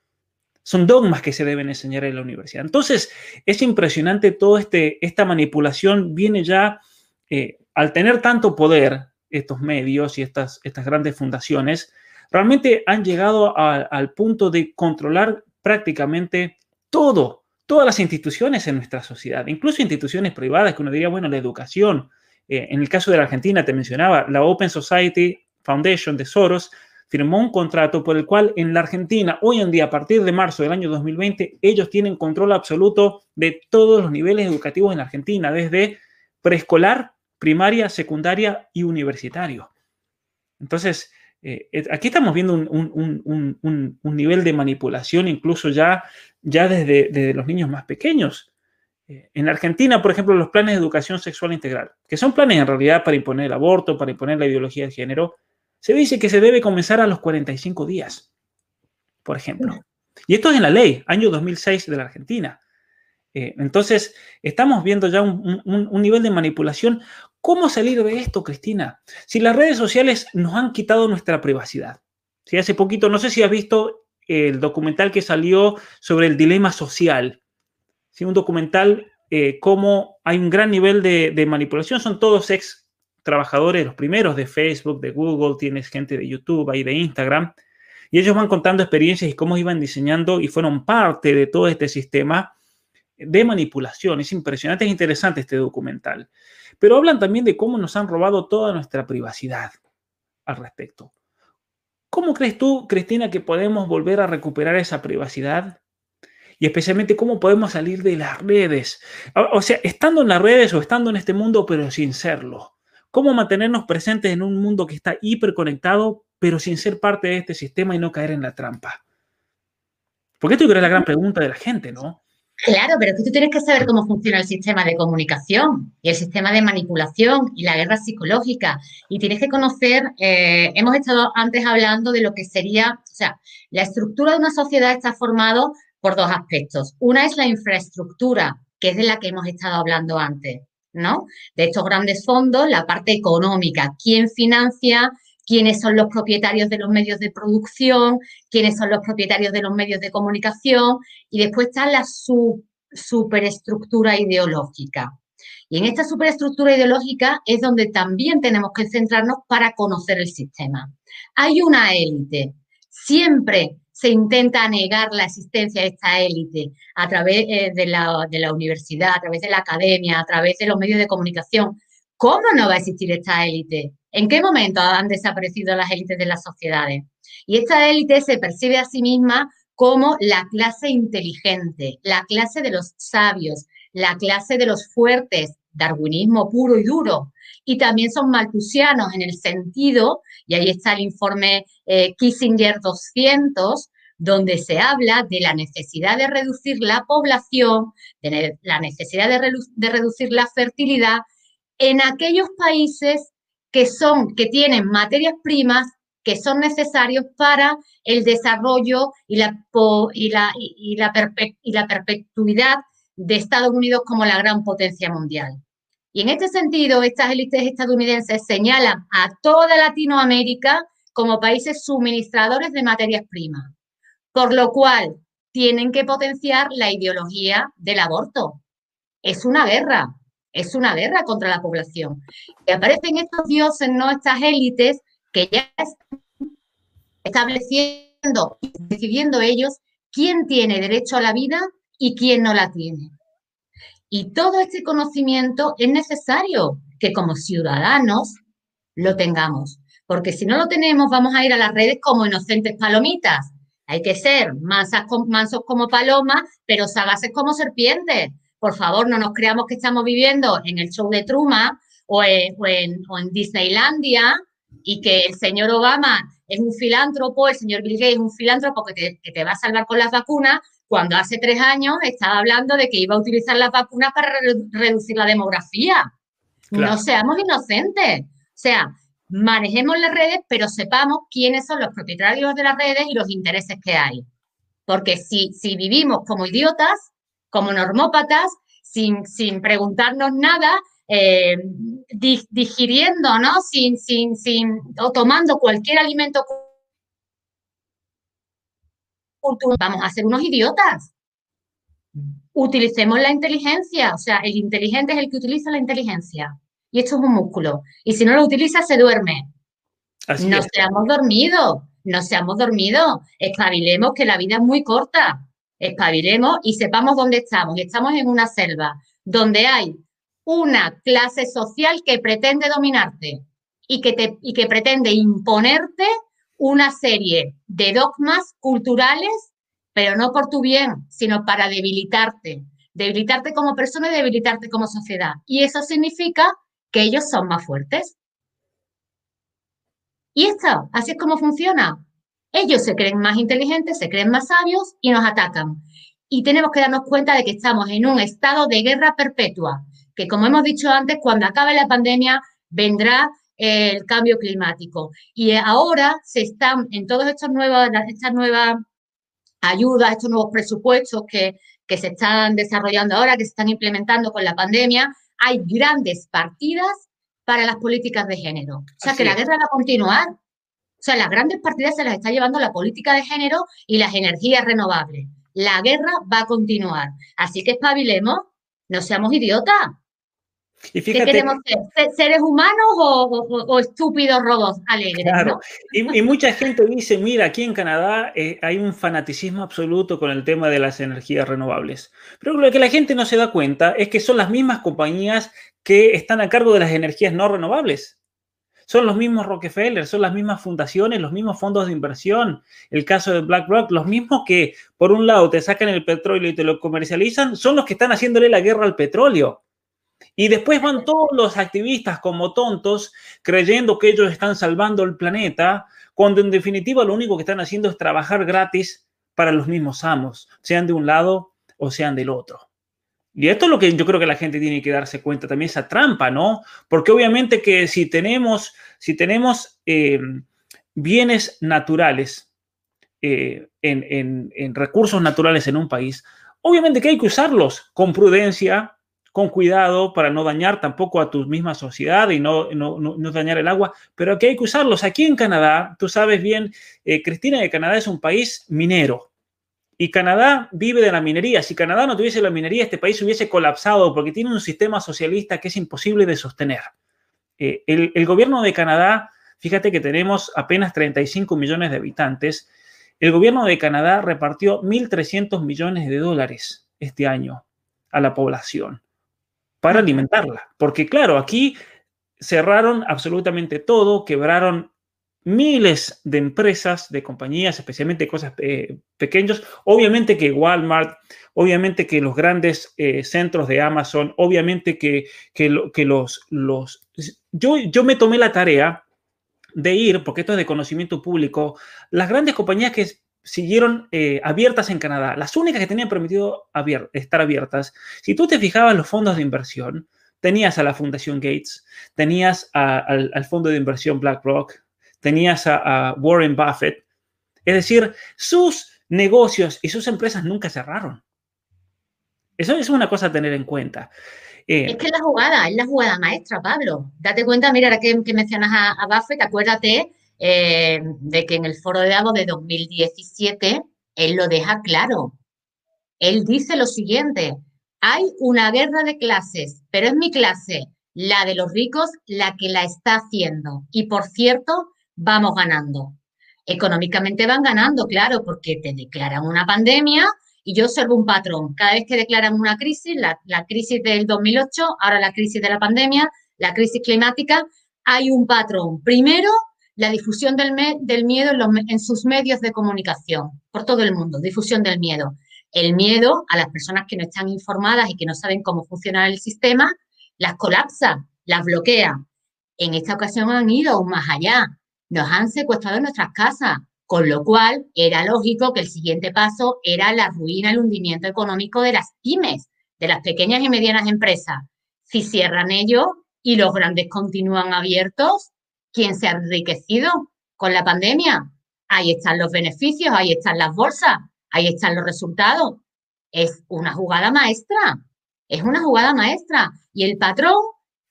son dogmas que se deben enseñar en la universidad. Entonces, es impresionante toda este, esta manipulación, viene ya, eh, al tener tanto poder estos medios y estas, estas grandes fundaciones, realmente han llegado al punto de controlar prácticamente todo, todas las instituciones en nuestra sociedad, incluso instituciones privadas, que uno diría, bueno, la educación. Eh, en el caso de la Argentina, te mencionaba, la Open Society Foundation de Soros firmó un contrato por el cual en la Argentina, hoy en día, a partir de marzo del año 2020, ellos tienen control absoluto de todos los niveles educativos en la Argentina, desde preescolar, primaria, secundaria y universitario. Entonces, eh, aquí estamos viendo un, nivel de manipulación incluso ya, desde, los niños más pequeños. Eh, en Argentina, por ejemplo, los planes de educación sexual integral, que son planes en realidad para imponer el aborto, para imponer la ideología de género, se dice que se debe comenzar a los 45 días, por ejemplo. Y esto es en la ley, año 2006 de la Argentina. Eh, entonces, estamos viendo ya un, nivel de manipulación ¿Cómo salir de esto, Cristina? Si las redes sociales nos han quitado nuestra privacidad. Si hace poquito, no sé si has visto el documental que salió sobre el dilema social. ¿Sí? Un documental eh, cómo hay un gran nivel de, manipulación. Son todos ex trabajadores, los primeros de Facebook, de Google, tienes gente de YouTube, ahí de Instagram. Y ellos van contando experiencias y cómo iban diseñando y fueron parte de todo este sistema de manipulación. Es impresionante, es interesante este documental pero hablan también de cómo nos han robado toda nuestra privacidad al respecto. ¿Cómo crees tú, Cristina, que podemos volver a recuperar esa privacidad? Y especialmente cómo podemos salir de las redes. O sea, estando en las redes o estando en este mundo, pero sin serlo. ¿Cómo mantenernos presentes en un mundo que está hiperconectado, pero sin ser parte de este sistema y no caer en la trampa? Porque esto creo que es la gran pregunta de la gente, ¿no? Claro, pero es que tú tienes que saber cómo funciona el sistema de comunicación y el sistema de manipulación y la guerra psicológica. Y tienes que conocer, eh, hemos estado antes hablando de lo que sería, o sea, la estructura de una sociedad está formado por dos aspectos. Una es la infraestructura, que es de la que hemos estado hablando antes, ¿no? De estos grandes fondos, la parte económica, quién financia, quiénes son los propietarios de los medios de producción, quiénes son los propietarios de los medios de comunicación y después está la superestructura ideológica. Y en esta superestructura ideológica es donde también tenemos que centrarnos para conocer el sistema. Hay una élite. Siempre se intenta negar la existencia de esta élite a través eh, de, la, de la universidad, a través de la academia, a través de los medios de comunicación. ¿Cómo no va a existir esta élite? ¿En qué momento han desaparecido las élites de las sociedades? Y esta élite se percibe a sí misma como la clase inteligente, la clase de los sabios, la clase de los fuertes, darwinismo puro y duro. Y también son maltusianos en el sentido, y ahí está el informe eh, Kissinger 200, donde se habla de la necesidad de reducir la población, de la necesidad de, de reducir la fertilidad en aquellos países que son, que tienen materias primas que son necesarios para el desarrollo y la, y la, y la, y la perpetuidad de Estados Unidos como la gran potencia mundial. Y en este sentido, estas élites estadounidenses señalan a toda Latinoamérica como países suministradores de materias primas, por lo cual tienen que potenciar la ideología del aborto. Es una guerra, es una guerra contra la población. Y aparecen estos dioses, ¿no? Estas élites que ya están estableciendo decidiendo ellos quién tiene derecho a la vida y quién no la tiene. Y todo este conocimiento es necesario que como ciudadanos lo tengamos, porque si no lo tenemos vamos a ir a las redes como inocentes palomitas. Hay que ser mansos como palomas, pero sagaces como serpientes. Por favor, no nos creamos que estamos viviendo en el show de Truman o en, Disneylandia y que el señor Obama es un filántropo, el señor Bill Gates es un filántropo que te, que te va a salvar con las vacunas, cuando hace tres años estaba hablando de que iba a utilizar las vacunas para reducir la demografía. No seamos inocentes. O sea, manejemos las redes, pero sepamos quiénes son los propietarios de las redes y los intereses que hay. Porque si, si vivimos como idiotas, como normópatas, sin, sin preguntarnos nada, eh, digiriendo, ¿no? Sin, sin, sin, o tomando cualquier alimento vamos a ser unos idiotas. Utilicemos la inteligencia, o sea, el inteligente es el que utiliza la inteligencia. Y esto es un músculo. Y si no lo utiliza, se duerme. no seamos dormidos, no seamos dormidos. Espabilemos que la vida es muy corta. Espabilemos y sepamos dónde estamos. Estamos en una selva donde hay una clase social que pretende dominarte y que, te, y que pretende imponerte una serie de dogmas culturales, pero no por tu bien, sino para debilitarte, debilitarte como persona y debilitarte como sociedad. Y eso significa que ellos son más fuertes. Y esto, así es como funciona. Ellos se creen más inteligentes, se creen más sabios y nos atacan. Y tenemos que darnos cuenta de que estamos en un estado de guerra perpetua, que como hemos dicho antes, cuando acabe la pandemia vendrá el cambio climático. Y ahora se están, en todas estas nuevas, estas nuevas ayudas, estos nuevos presupuestos que, que se están desarrollando ahora, que se están implementando con la pandemia, hay grandes partidas para las políticas de género. O sea, que la guerra va a continuar. O sea, las grandes partidas se las está llevando la política de género y las energías renovables. La guerra va a continuar. Así que espabilemos, no seamos idiotas. Y ¿Qué queremos ser? ¿Seres humanos o, estúpidos robots alegres? Claro. Y, mucha gente dice, mira, aquí en Canadá eh, hay un fanaticismo absoluto con el tema de las energías renovables. Pero lo que la gente no se da cuenta es que son las mismas compañías que están a cargo de las energías no renovables. Son los mismos Rockefeller, son las mismas fundaciones, los mismos fondos de inversión. El caso de BlackRock, los mismos que por un lado te sacan el petróleo y te lo comercializan, son los que están haciéndole la guerra al petróleo. Y después van todos los activistas como tontos creyendo que ellos están salvando el planeta, cuando en definitiva lo único que están haciendo es trabajar gratis para los mismos amos, sean de un lado o sean del otro. Y esto es lo que yo creo que la gente tiene que darse cuenta también, esa trampa, ¿no? Porque obviamente que si tenemos, si tenemos eh, bienes naturales, eh, en recursos naturales en un país, obviamente que hay que usarlos con prudencia, con cuidado para no dañar tampoco a tu misma sociedad y no, no, no, dañar el agua, pero que hay que usarlos. Aquí en Canadá, tú sabes bien, eh, Cristina, que Canadá es un país minero. Y Canadá vive de la minería. Si Canadá no tuviese la minería, este país hubiese colapsado porque tiene un sistema socialista que es imposible de sostener. Eh, el, el gobierno de Canadá, fíjate que tenemos apenas 35 millones de habitantes. El gobierno de Canadá repartió 1.300 millones de dólares este año a la población para alimentarla. Porque claro, aquí cerraron absolutamente todo, quebraron miles de empresas, de compañías, especialmente cosas eh, pequeños. Obviamente que Walmart, obviamente que los grandes eh, centros de Amazon, obviamente que, que, los... los yo, yo me tomé la tarea de ir, porque esto es de conocimiento público, las grandes compañías que siguieron eh, abiertas en Canadá, las únicas que tenían permitido estar abiertas, si tú te fijabas los fondos de inversión, tenías a la Fundación Gates, tenías al, fondo de inversión BlackRock, tenías a, Warren Buffett, es decir, sus negocios y sus empresas nunca cerraron. Eso es una cosa a tener en cuenta. Eh, es que es la jugada, es la jugada maestra, Pablo. Date cuenta, mira, ahora que, mencionas a, Buffett, acuérdate eh, de que en el foro de Davos de 2017 él lo deja claro. Él dice lo siguiente, hay una guerra de clases, pero es mi clase, la de los ricos, la que la está haciendo. Y por cierto, vamos ganando. Económicamente van ganando, claro, porque te declaran una pandemia y yo observo un patrón. Cada vez que declaran una crisis, la, la crisis del 2008, ahora la crisis de la pandemia, la crisis climática, hay un patrón. Primero, la difusión del, miedo en, sus medios de comunicación, por todo el mundo, difusión del miedo. El miedo a las personas que no están informadas y que no saben cómo funciona el sistema, las colapsa, las bloquea. En esta ocasión han ido aún más allá. Nos han secuestrado nuestras casas, con lo cual era lógico que el siguiente paso era la ruina, el hundimiento económico de las pymes, de las pequeñas y medianas empresas. Si cierran ellos y los grandes continúan abiertos, ¿Quién se ha enriquecido con la pandemia? Ahí están los beneficios, ahí están las bolsas, ahí están los resultados. Es una jugada maestra, es una jugada maestra. Y el patrón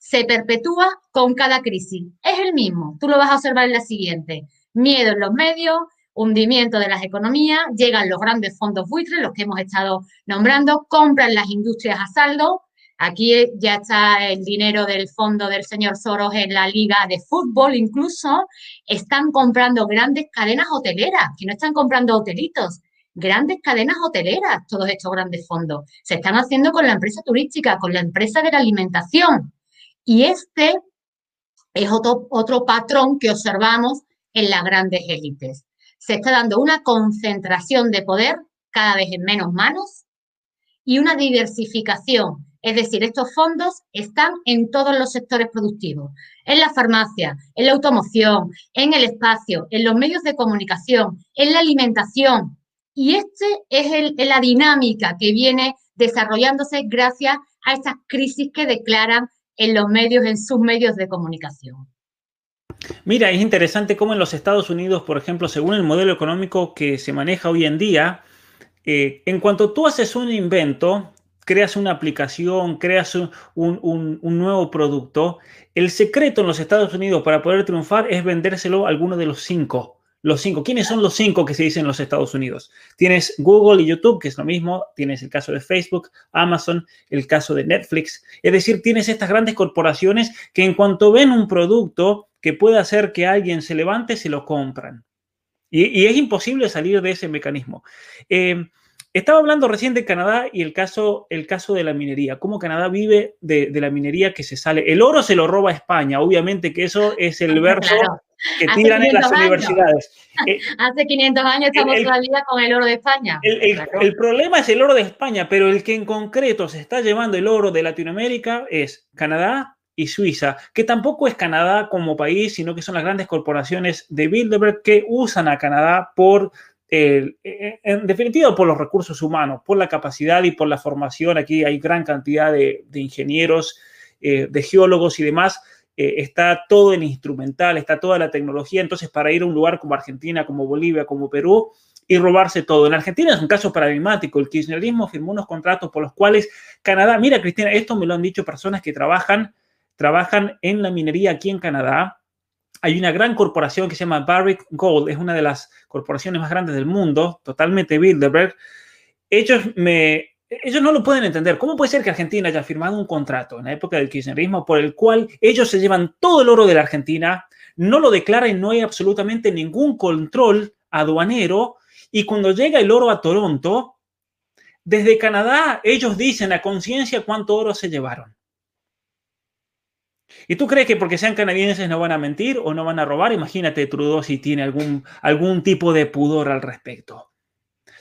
se perpetúa con cada crisis. Es el mismo, tú lo vas a observar en la siguiente. Miedo en los medios, hundimiento de las economías, llegan los grandes fondos buitres, los que hemos estado nombrando, compran las industrias a saldo, Aquí ya está el dinero del fondo del señor Soros en la liga de fútbol, incluso están comprando grandes cadenas hoteleras, que no están comprando hotelitos, grandes cadenas hoteleras, todos estos grandes fondos. Se están haciendo con la empresa turística, con la empresa de la alimentación. Y este es otro, otro patrón que observamos en las grandes élites. Se está dando una concentración de poder cada vez en menos manos y una diversificación es decir, estos fondos están en todos los sectores productivos, en la farmacia, en la automoción, en el espacio, en los medios de comunicación, en la alimentación. Y esta es la dinámica que viene desarrollándose gracias a estas crisis que declaran en los medios, en sus medios de comunicación. Mira, es interesante cómo en los Estados Unidos, por ejemplo, según el modelo económico que se maneja hoy en día, eh, en cuanto tú haces un invento, creas una aplicación, creas un, nuevo producto, el secreto en los Estados Unidos para poder triunfar es vendérselo a alguno de los cinco. Los cinco. ¿Quiénes son los cinco que se dicen en los Estados Unidos? Tienes Google y YouTube, que es lo mismo. Tienes el caso de Facebook, Amazon, el caso de Netflix. Es decir, tienes estas grandes corporaciones que en cuanto ven un producto que puede hacer que alguien se levante, se lo compran. Y, es imposible salir de ese mecanismo. Eh, estaba hablando recién de Canadá y el caso, el caso de la minería, cómo Canadá vive de, la minería que se sale. El oro se lo roba a España, obviamente que eso es el verso que tiran en las universidades. Eh, Hace 500 años estamos todavía con el oro de España. El, problema es el oro de España, pero el que en concreto se está llevando el oro de Latinoamérica es Canadá y Suiza, que tampoco es Canadá como país, sino que son las grandes corporaciones de Bilderberg que usan a Canadá por eh, en definitiva por los recursos humanos, por la capacidad y por la formación. Aquí hay gran cantidad de, ingenieros, eh, de geólogos y demás. Eh, está todo el instrumental, está toda la tecnología. Entonces, para ir a un lugar como Argentina, como Bolivia, como Perú, y robarse todo. En Argentina es un caso paradigmático. El kirchnerismo firmó unos contratos por los cuales Canadá, mira Cristina, esto me lo han dicho personas que trabajan, trabajan en la minería aquí en Canadá. Hay una gran corporación que se llama Barrick Gold, es una de las corporaciones más grandes del mundo, totalmente Bilderberg. Ellos me, ellos no lo pueden entender. ¿Cómo puede ser que Argentina haya firmado un contrato en la época del kirchnerismo por el cual ellos se llevan todo el oro de la Argentina, no lo declaran y no hay absolutamente ningún control aduanero y cuando llega el oro a Toronto, desde Canadá ellos dicen a conciencia cuánto oro se llevaron. ¿Y tú crees que porque sean canadienses no van a mentir o no van a robar? Imagínate Trudeau si tiene algún, algún tipo de pudor al respecto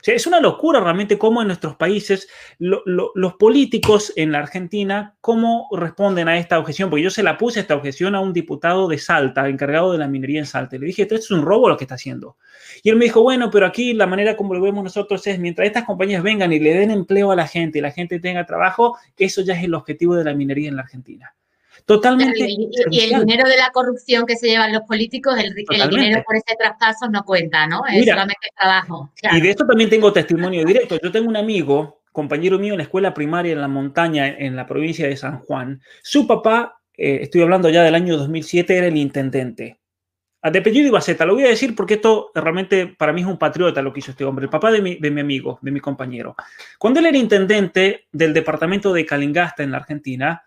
es una locura realmente cómo en nuestros países los políticos en la Argentina, cómo responden a esta objeción, porque yo se la puse esta objeción a un diputado de Salta, encargado de la minería en Salta. Le dije, esto es un robo lo que está haciendo. Y él me dijo, bueno, pero aquí la manera como lo vemos nosotros es, mientras estas compañías vengan y le den empleo a la gente y la gente tenga trabajo, eso ya es el objetivo de la minería en la Argentina. Totalmente. Y, el dinero de la corrupción que se llevan los políticos, el, dinero por ese traspaso no cuenta, ¿no? Es solamente el trabajo. Y de esto también tengo testimonio directo. Yo tengo un amigo, compañero mío en la escuela primaria en la montaña, en la provincia de San Juan. Su papá, eh, estoy hablando ya del año 2007, era el intendente. De apellido Ibaceta, lo voy a decir porque esto realmente para mí es un patriota lo que hizo este hombre, el papá de mi, de mi amigo, de mi compañero. Cuando él era intendente del departamento de Calingasta en la Argentina,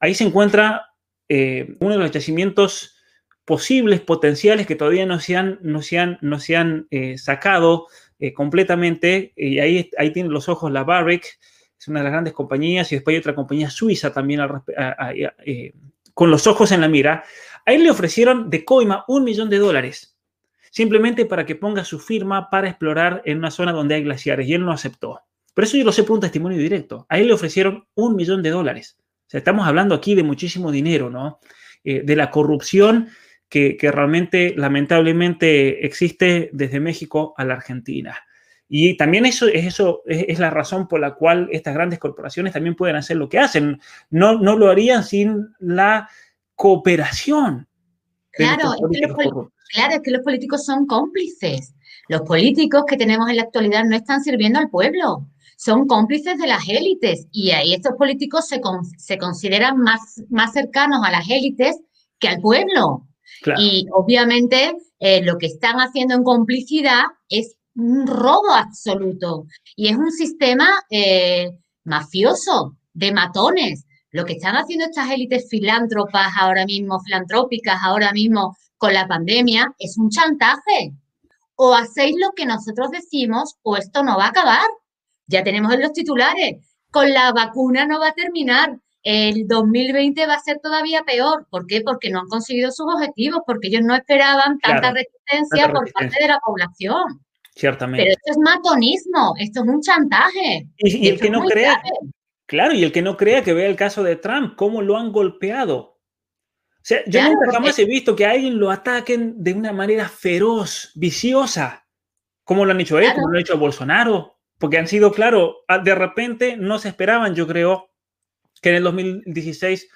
ahí se encuentra eh, uno de los yacimientos posibles, potenciales, que todavía no se han, eh, sacado eh, completamente. Y ahí, ahí tienen los ojos la Barrick, es una de las grandes compañías, y después hay otra compañía suiza también con los ojos en la mira. Ahí le ofrecieron de coima un millón de dólares, simplemente para que ponga su firma para explorar en una zona donde hay glaciares, y él no aceptó. Por eso yo lo sé por un testimonio directo. Ahí le ofrecieron un millón de dólares estamos hablando aquí de muchísimo dinero, ¿no? Eh, de la corrupción que, realmente, lamentablemente, existe desde México a la Argentina. Y también eso es, eso es, la razón por la cual estas grandes corporaciones también pueden hacer lo que hacen. No, no lo harían sin la cooperación. Claro, claro, es que los políticos son cómplices. Los políticos que tenemos en la actualidad no están sirviendo al pueblo son cómplices de las élites y ahí estos políticos se, se consideran más, más cercanos a las élites que al pueblo. Y obviamente eh, lo que están haciendo en complicidad es un robo absoluto y es un sistema eh, mafioso de matones. Lo que están haciendo estas élites filántropas ahora mismo, filantrópicas ahora mismo con la pandemia, es un chantaje. O hacéis lo que nosotros decimos o esto no va a acabar. Ya tenemos en los titulares, con la vacuna no va a terminar, el 2020 va a ser todavía peor. ¿Por qué? Porque no han conseguido sus objetivos, porque ellos no esperaban tanta resistencia por parte de la población. Ciertamente. Pero esto es matonismo, esto es un chantaje. Y, el que no crea, claro, y el que no crea que vea el caso de Trump, cómo lo han golpeado. O sea, yo nunca jamás he visto que a alguien lo ataquen de una manera feroz, viciosa, como lo han hecho él, como lo han hecho a Bolsonaro porque han sido, claro, de repente no se esperaban, yo creo, que en el 2016,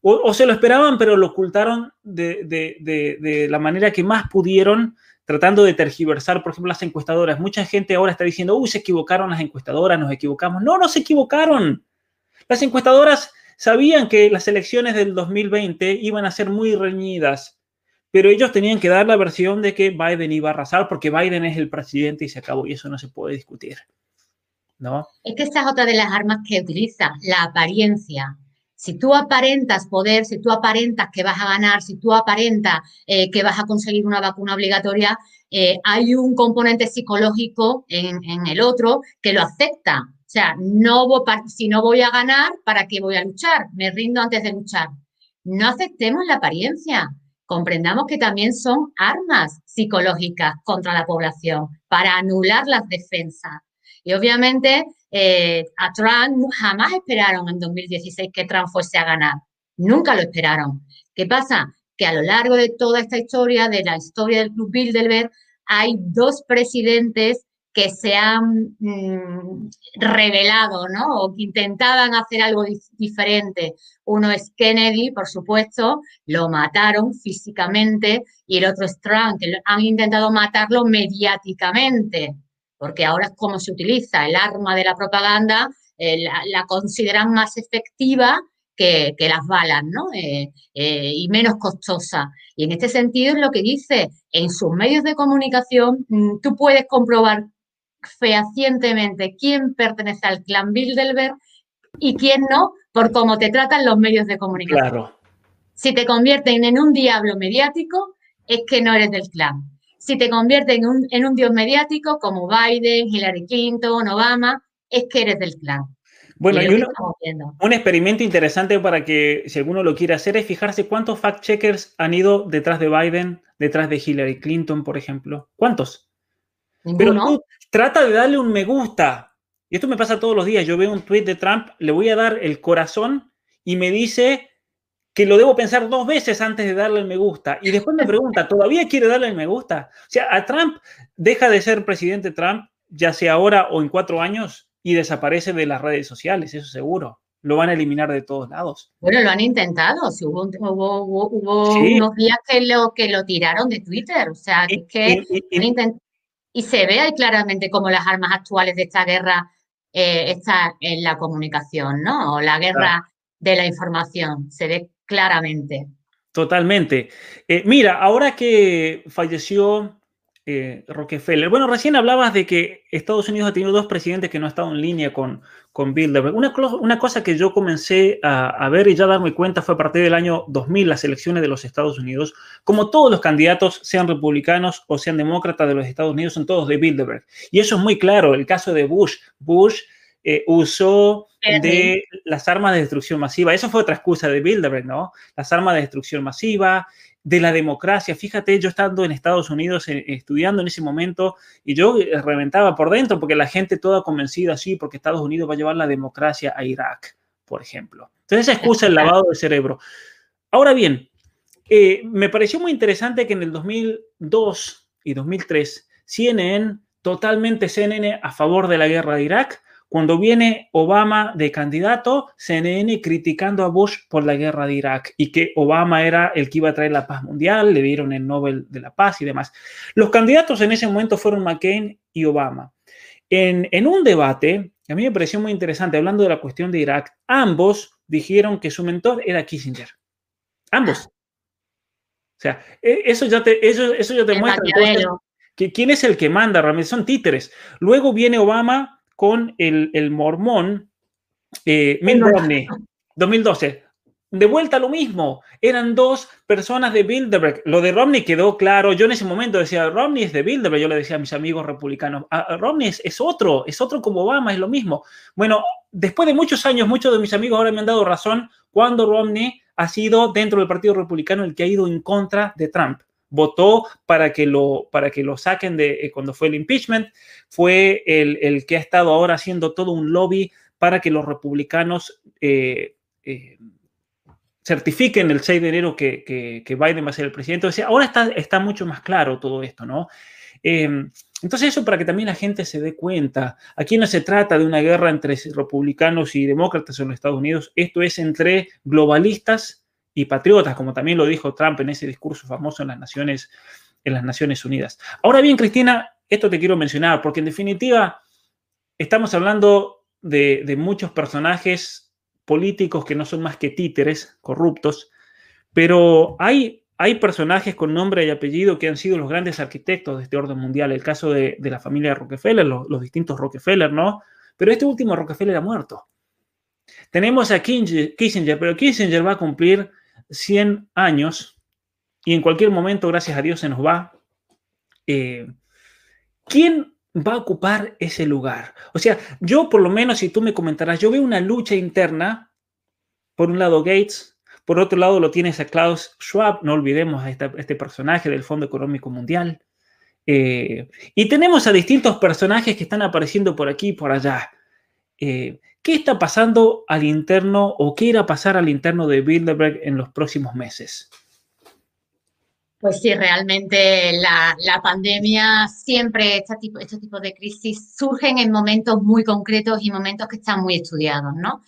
o, se lo esperaban, pero lo ocultaron de, la manera que más pudieron, tratando de tergiversar, por ejemplo, las encuestadoras. Mucha gente ahora está diciendo, uy, se equivocaron las encuestadoras, nos equivocamos. No, no se equivocaron. Las encuestadoras sabían que las elecciones del 2020 iban a ser muy reñidas, pero ellos tenían que dar la versión de que Biden iba a arrasar porque Biden es el presidente y se acabó, y eso no se puede discutir. Es que esa es otra de las armas que utiliza, la apariencia. Si tú aparentas poder, si tú aparentas que vas a ganar, si tú aparentas eh, que vas a conseguir una vacuna obligatoria, eh, hay un componente psicológico en, el otro que lo acepta. O sea, no si no voy a ganar, ¿para qué voy a luchar? Me rindo antes de luchar. No aceptemos la apariencia. Comprendamos que también son armas psicológicas contra la población para anular las defensas. Y obviamente eh, a Trump jamás esperaron en 2016 que Trump fuese a ganar. Nunca lo esperaron. ¿Qué pasa? Que a lo largo de toda esta historia, de la historia del Club Bilderberg, hay dos presidentes que se han mm, revelado, ¿no? O que intentaban hacer algo diferente. Uno es Kennedy, por supuesto, lo mataron físicamente, y el otro es Trump, que han intentado matarlo mediáticamente. Porque ahora es como se utiliza el arma de la propaganda, eh, la, consideran más efectiva que, las balas, ¿no? Eh, eh, y menos costosa. Y en este sentido es lo que dice, en sus medios de comunicación mm, tú puedes comprobar fehacientemente quién pertenece al clan Bilderberg y quién no, por cómo te tratan los medios de comunicación. Claro. Si te convierten en un diablo mediático, es que no eres del clan. Si te convierten en un, en un dios mediático como Biden, Hillary Clinton, Obama, es que eres del clan. Bueno, y un experimento interesante para que, si alguno lo quiere hacer, es fijarse cuántos fact-checkers han ido detrás de Biden, detrás de Hillary Clinton, por ejemplo. ¿Cuántos? Pero tú trata de darle un me gusta. Y esto me pasa todos los días. Yo veo un tweet de Trump, le voy a dar el corazón y me dice que lo debo pensar dos veces antes de darle el me gusta. Y después me pregunta, ¿todavía quiere darle el me gusta? O sea, a Trump deja de ser presidente Trump, ya sea ahora o en cuatro años, y desaparece de las redes sociales, eso seguro. Lo van a eliminar de todos lados. Bueno, lo han intentado. hubo, unos días que lo, que lo tiraron de Twitter. O sea, que, y, se ve ahí claramente como las armas actuales de esta guerra eh, están en la comunicación, ¿no? O la guerra de la información. Se ve claramente. Totalmente. Eh, mira, ahora que falleció eh, Rockefeller, bueno, recién hablabas de que Estados Unidos ha tenido dos presidentes que no han estado en línea con, con Bilderberg. Una, cosa que yo comencé a, ver y ya darme cuenta fue a partir del año 2000, las elecciones de los Estados Unidos. Como todos los candidatos, sean republicanos o sean demócratas de los Estados Unidos, son todos de Bilderberg. Y eso es muy claro. El caso de Bush. Bush eh, usó de las armas de destrucción masiva. Eso fue otra excusa de Bilderberg, ¿no? Las armas de destrucción masiva, de la democracia. Fíjate, yo estando en Estados Unidos eh, estudiando en ese momento y yo eh, reventaba por dentro porque la gente toda convencida, sí, porque Estados Unidos va a llevar la democracia a Irak, por ejemplo. Entonces esa excusa el lavado de cerebro. Ahora bien, me pareció muy interesante que en el 2002 y 2003 CNN, totalmente CNN a favor de la guerra de Irak, cuando viene Obama de candidato, CNN criticando a Bush por la guerra de Irak y que Obama era el que iba a traer la paz mundial, le dieron el Nobel de la Paz y demás. Los candidatos en ese momento fueron McCain y Obama. En, un debate, a mí me pareció muy interesante, hablando de la cuestión de Irak, ambos dijeron que su mentor era Kissinger. Ambos. O sea, e, eso ya te, eso, eso ya te muestra que quién es el que manda, realmente son títeres. Luego viene Obama con el, mormón eh, Mitt Romney, 2012. De vuelta lo mismo, eran dos personas de Bilderberg. Lo de Romney quedó claro. Yo en ese momento decía, Romney es de Bilderberg. Yo le decía a mis amigos republicanos, ah, Romney es, otro, es otro como Obama, es lo mismo. Bueno, después de muchos años, muchos de mis amigos ahora me han dado razón cuando Romney ha sido dentro del Partido Republicano el que ha ido en contra de Trump votó para que lo, para que lo saquen de eh, cuando fue el impeachment, fue el, que ha estado ahora haciendo todo un lobby para que los republicanos eh, eh, certifiquen el 6 de enero que, que, Biden va a ser el presidente. O ahora está, está mucho más claro todo esto, ¿no? Em, entonces eso para que también la gente se dé cuenta. Aquí no se trata de una guerra entre republicanos y demócratas en los Estados Unidos, esto es entre globalistas y patriotas, como también lo dijo Trump en ese discurso famoso en las Naciones, en las Naciones Unidas. Ahora bien, Cristina, esto te quiero mencionar, porque en definitiva estamos hablando de, muchos personajes políticos que no son más que títeres corruptos, pero hay, hay personajes con nombre y apellido que han sido los grandes arquitectos de este orden mundial. El caso de, la familia Rockefeller, los, los, distintos Rockefeller, ¿no? Pero este último Rockefeller ha muerto. Tenemos a Kissinger, pero Kissinger va a cumplir 100 años y en cualquier momento, gracias a Dios, se nos va. Eh, ¿Quién va a ocupar ese lugar? O sea, yo por lo menos, si tú me comentarás, yo veo una lucha interna, por un lado Gates, por otro lado lo tienes a Klaus Schwab, no olvidemos a este personaje del Fondo Económico Mundial. Eh, y tenemos a distintos personajes que están apareciendo por aquí y por allá. Eh, ¿Qué está pasando al interno o qué irá a pasar al interno de Bilderberg en los próximos meses? Pues sí, realmente la, pandemia, siempre este tipo, este tipo de crisis surgen en momentos muy concretos y momentos que están muy estudiados, ¿no?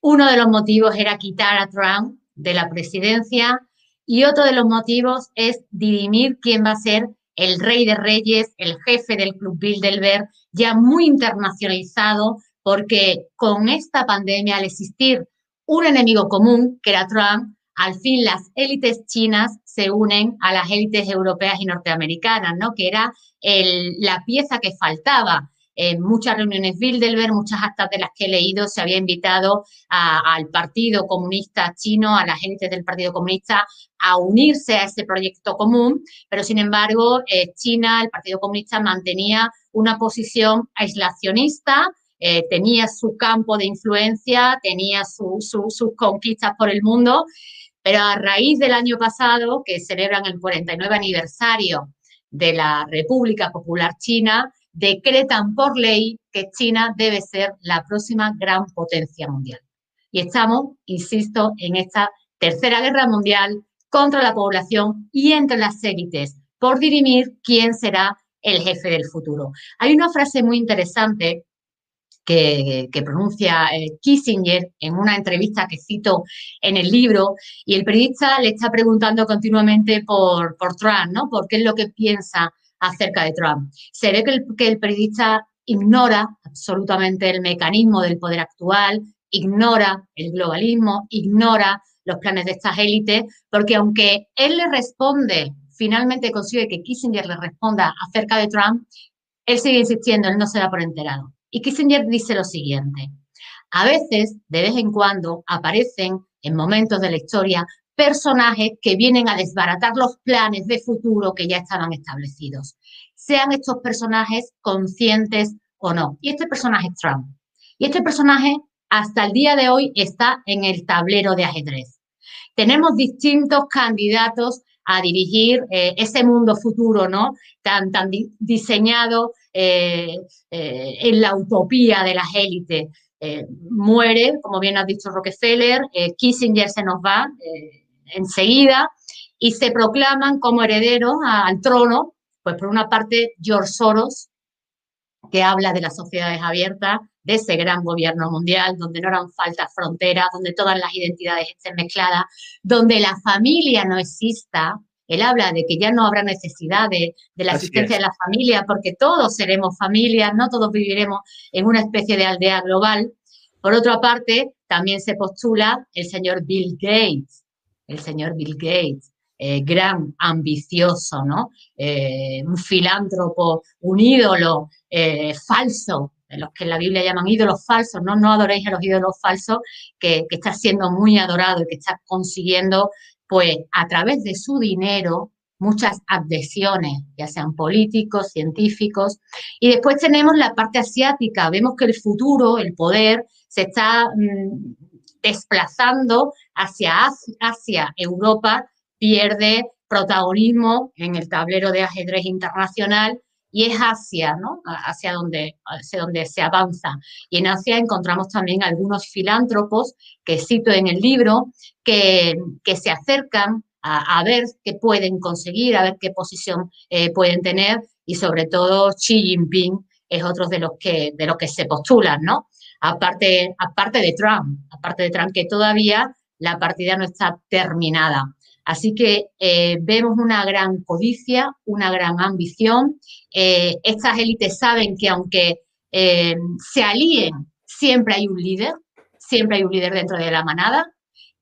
Uno de los motivos era quitar a Trump de la presidencia y otro de los motivos es dirimir quién va a ser el rey de reyes, el jefe del Club Bilderberg, ya muy internacionalizado, porque con esta pandemia, al existir un enemigo común, que era Trump, al fin las élites chinas se unen a las élites europeas y norteamericanas, ¿no? Que era la pieza que faltaba. En muchas reuniones Bilderberg, muchas actas de las que he leído, se había invitado al Partido Comunista Chino, a las élites del Partido Comunista, a unirse a ese proyecto común, pero sin embargo, eh, China, el Partido Comunista, mantenía una posición aislacionista, eh, tenía su campo de influencia, tenía sus conquistas por el mundo, pero a raíz del año pasado, que celebran el 49 aniversario de la República Popular China, decretan por ley que China debe ser la próxima gran potencia mundial. Y estamos, insisto, en esta tercera guerra mundial contra la población y entre las élites por dirimir quién será el jefe del futuro. Hay una frase muy interesante que, pronuncia eh, Kissinger en una entrevista que cito en el libro y el periodista le está preguntando continuamente por, por Trump, ¿no? Por qué es lo que piensa acerca de Trump. Se ve que el, que el periodista ignora absolutamente el mecanismo del poder actual, ignora el globalismo, ignora los planes de estas élites, porque aunque él le responde, finalmente consigue que Kissinger le responda acerca de Trump, él sigue insistiendo, él no se da por enterado. Y Kissinger dice lo siguiente, a veces, de vez en cuando, aparecen en momentos de la historia personajes que vienen a desbaratar los planes de futuro que ya estaban establecidos, sean estos personajes conscientes o no. Y este personaje es Trump. Y este personaje hasta el día de hoy está en el tablero de ajedrez. Tenemos distintos candidatos a dirigir eh, ese mundo futuro, ¿no? Tan, tan diseñado eh, eh, en la utopía de las élites. Eh, muere, como bien ha dicho Rockefeller, Kissinger se nos va enseguida y se proclaman como herederos al trono, pues por una parte George Soros, que habla de las sociedades abiertas, de ese gran gobierno mundial, donde no harán falta fronteras, donde todas las identidades estén mezcladas, donde la familia no exista, él habla de que ya no habrá necesidad de, la asistencia de la familia, porque todos seremos familia, no todos viviremos en una especie de aldea global. Por otra parte, también se postula el señor Bill Gates, el señor Bill Gates, eh, gran, ambicioso, ¿no? Eh, un filántropo, un ídolo eh, falso, los que en la Biblia llaman ídolos falsos, no, no adoréis a los ídolos falsos, que, que, está siendo muy adorado y que está consiguiendo pues a través de su dinero muchas adhesiones, ya sean políticos, científicos. Y después tenemos la parte asiática. Vemos que el futuro, el poder, se está mm, desplazando hacia. Europa pierde protagonismo en el tablero de ajedrez internacional y es Asia, ¿no? Hacia donde, hacia se avanza. Y en Asia encontramos también algunos filántropos que cito en el libro, que, que se acercan a, ver qué pueden conseguir, a ver qué posición eh, pueden tener y sobre todo Xi Jinping es otro de los que, de los que se postulan, ¿no? Aparte, aparte de Trump, aparte de Trump, que todavía la partida no está terminada. Así que eh, vemos una gran codicia, una gran ambición. Eh, estas élites saben que aunque se alíen, siempre hay un líder, siempre hay un líder dentro de la manada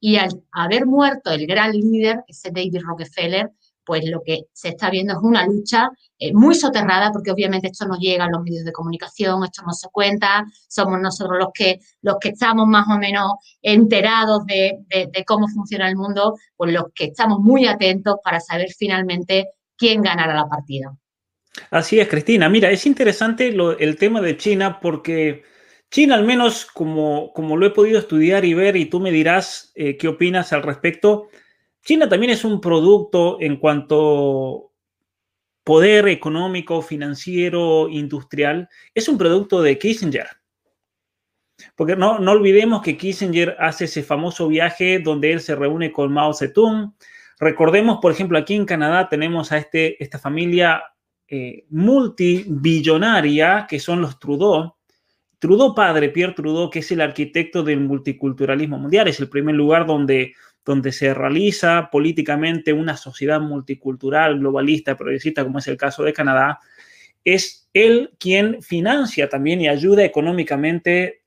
y al haber muerto el gran líder, ese David Rockefeller, pues lo que se está viendo es una lucha eh, muy soterrada, porque obviamente esto no llega a los medios de comunicación, esto no se cuenta, somos nosotros los que, los que estamos más o menos enterados de, cómo funciona el mundo, pues los que estamos muy atentos para saber finalmente quién ganará la partida. Así es, Cristina. Mira, es interesante el tema de China porque China, al menos como, como lo he podido estudiar y ver, y tú me dirás eh, qué opinas al respecto, China también es un producto en cuanto poder económico, financiero, industrial, es un producto de Kissinger. Porque no, no olvidemos que Kissinger hace ese famoso viaje donde él se reúne con Mao Zedong. Recordemos, por ejemplo, aquí en Canadá tenemos a este, esta familia eh, multibillonaria que son los Trudeau, Trudeau padre, Pierre Trudeau, que es el arquitecto del multiculturalismo mundial, es el primer lugar donde, donde se realiza políticamente una sociedad multicultural, globalista, progresista, como es el caso de Canadá, es él quien financia también y ayuda económicamente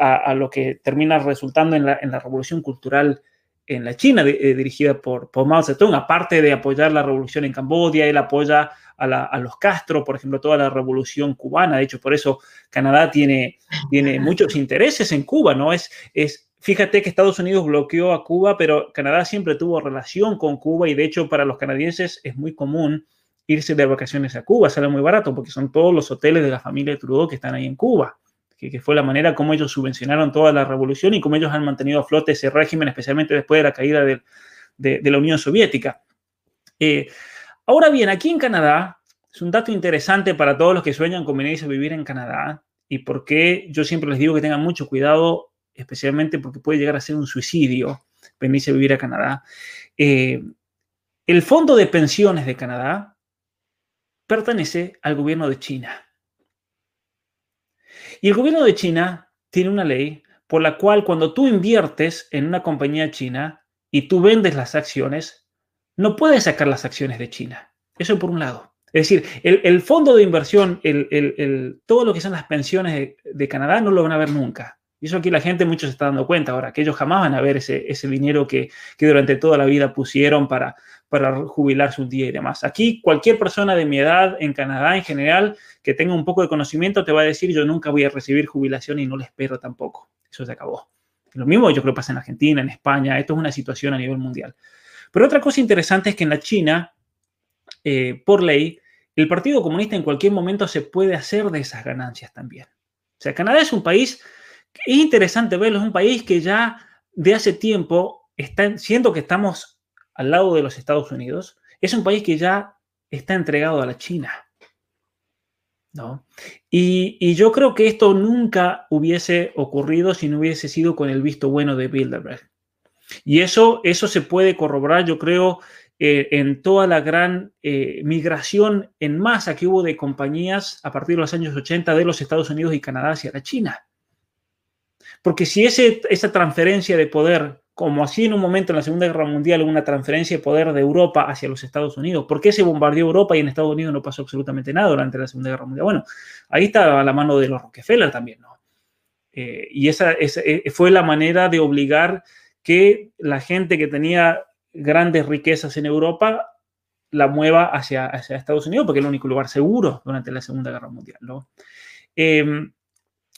a, lo que termina resultando en la, en la revolución cultural en la China, eh, dirigida por, Mao Zedong, aparte de apoyar la revolución en Camboya, él apoya a, los Castro, por ejemplo, toda la revolución cubana. De hecho, por eso Canadá tiene, tiene muchos intereses en Cuba, ¿no? Es, es, fíjate que Estados Unidos bloqueó a Cuba, pero Canadá siempre tuvo relación con Cuba y de hecho para los canadienses es muy común irse de vacaciones a Cuba, sale muy barato porque son todos los hoteles de la familia Trudeau que están ahí en Cuba que, fue la manera como ellos subvencionaron toda la revolución y cómo ellos han mantenido a flote ese régimen, especialmente después de la caída de, la Unión Soviética. Eh, ahora bien, aquí en Canadá, es un dato interesante para todos los que sueñan con venirse a vivir en Canadá y por qué yo siempre les digo que tengan mucho cuidado, especialmente porque puede llegar a ser un suicidio venirse a vivir a Canadá. Eh, el Fondo de Pensiones de Canadá pertenece al gobierno de China. Y el gobierno de China tiene una ley por la cual cuando tú inviertes en una compañía china y tú vendes las acciones, no puedes sacar las acciones de China. Eso por un lado. Es decir, el, fondo de inversión, el, todo lo que son las pensiones de, Canadá no lo van a ver nunca. Y eso aquí la gente mucho se está dando cuenta ahora, que ellos jamás van a ver ese, ese dinero que, que durante toda la vida pusieron para, para jubilarse un día y demás. Aquí cualquier persona de mi edad en Canadá en general que tenga un poco de conocimiento te va a decir yo nunca voy a recibir jubilación y no le espero tampoco. Eso se acabó. Lo mismo yo creo pasa en Argentina, en España. Esto es una situación a nivel mundial. Pero otra cosa interesante es que en la China, eh, por ley, el Partido Comunista en cualquier momento se puede hacer de esas ganancias también. O sea, Canadá es un país, es interesante verlo, es un país que ya de hace tiempo está, siendo que estamos al lado de los Estados Unidos, es un país que ya está entregado a la China. ¿no? Y, yo creo que esto nunca hubiese ocurrido si no hubiese sido con el visto bueno de Bilderberg. Y eso, eso se puede corroborar, yo creo, eh, en toda la gran eh, migración en masa que hubo de compañías a partir de los años 80 de los Estados Unidos y Canadá hacia la China. Porque si ese, esa transferencia de poder como así en un momento en la Segunda Guerra Mundial una transferencia de poder de Europa hacia los Estados Unidos. ¿Por qué se bombardeó Europa y en Estados Unidos no pasó absolutamente nada durante la Segunda Guerra Mundial? Bueno, ahí está la mano de los Rockefeller también, ¿no? Eh, y esa, eh, fue la manera de obligar que la gente que tenía grandes riquezas en Europa la mueva hacia, hacia Estados Unidos, porque es el único lugar seguro durante la Segunda Guerra Mundial, ¿no? Em,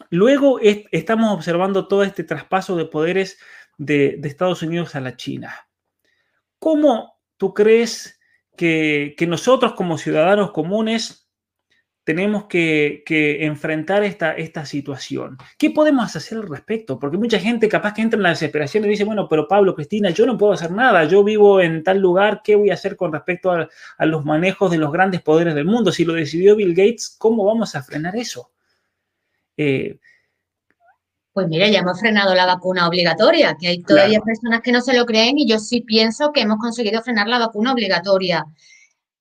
luego estamos observando todo este traspaso de poderes de, Estados Unidos a la China. ¿Cómo tú crees que, nosotros como ciudadanos comunes tenemos que, enfrentar esta, situación. ¿Qué podemos hacer al respecto? Porque mucha gente capaz que entra en la desesperación y dice, bueno, pero Pablo, Cristina, yo no puedo hacer nada, yo vivo en tal lugar, ¿qué voy a hacer con respecto a los manejos de los grandes poderes del mundo? Si lo decidió Bill Gates, ¿cómo vamos a frenar eso? Eh, pues mira, ya hemos frenado la vacuna obligatoria, que hay todavía personas que no se lo creen y yo sí pienso que hemos conseguido frenar la vacuna obligatoria.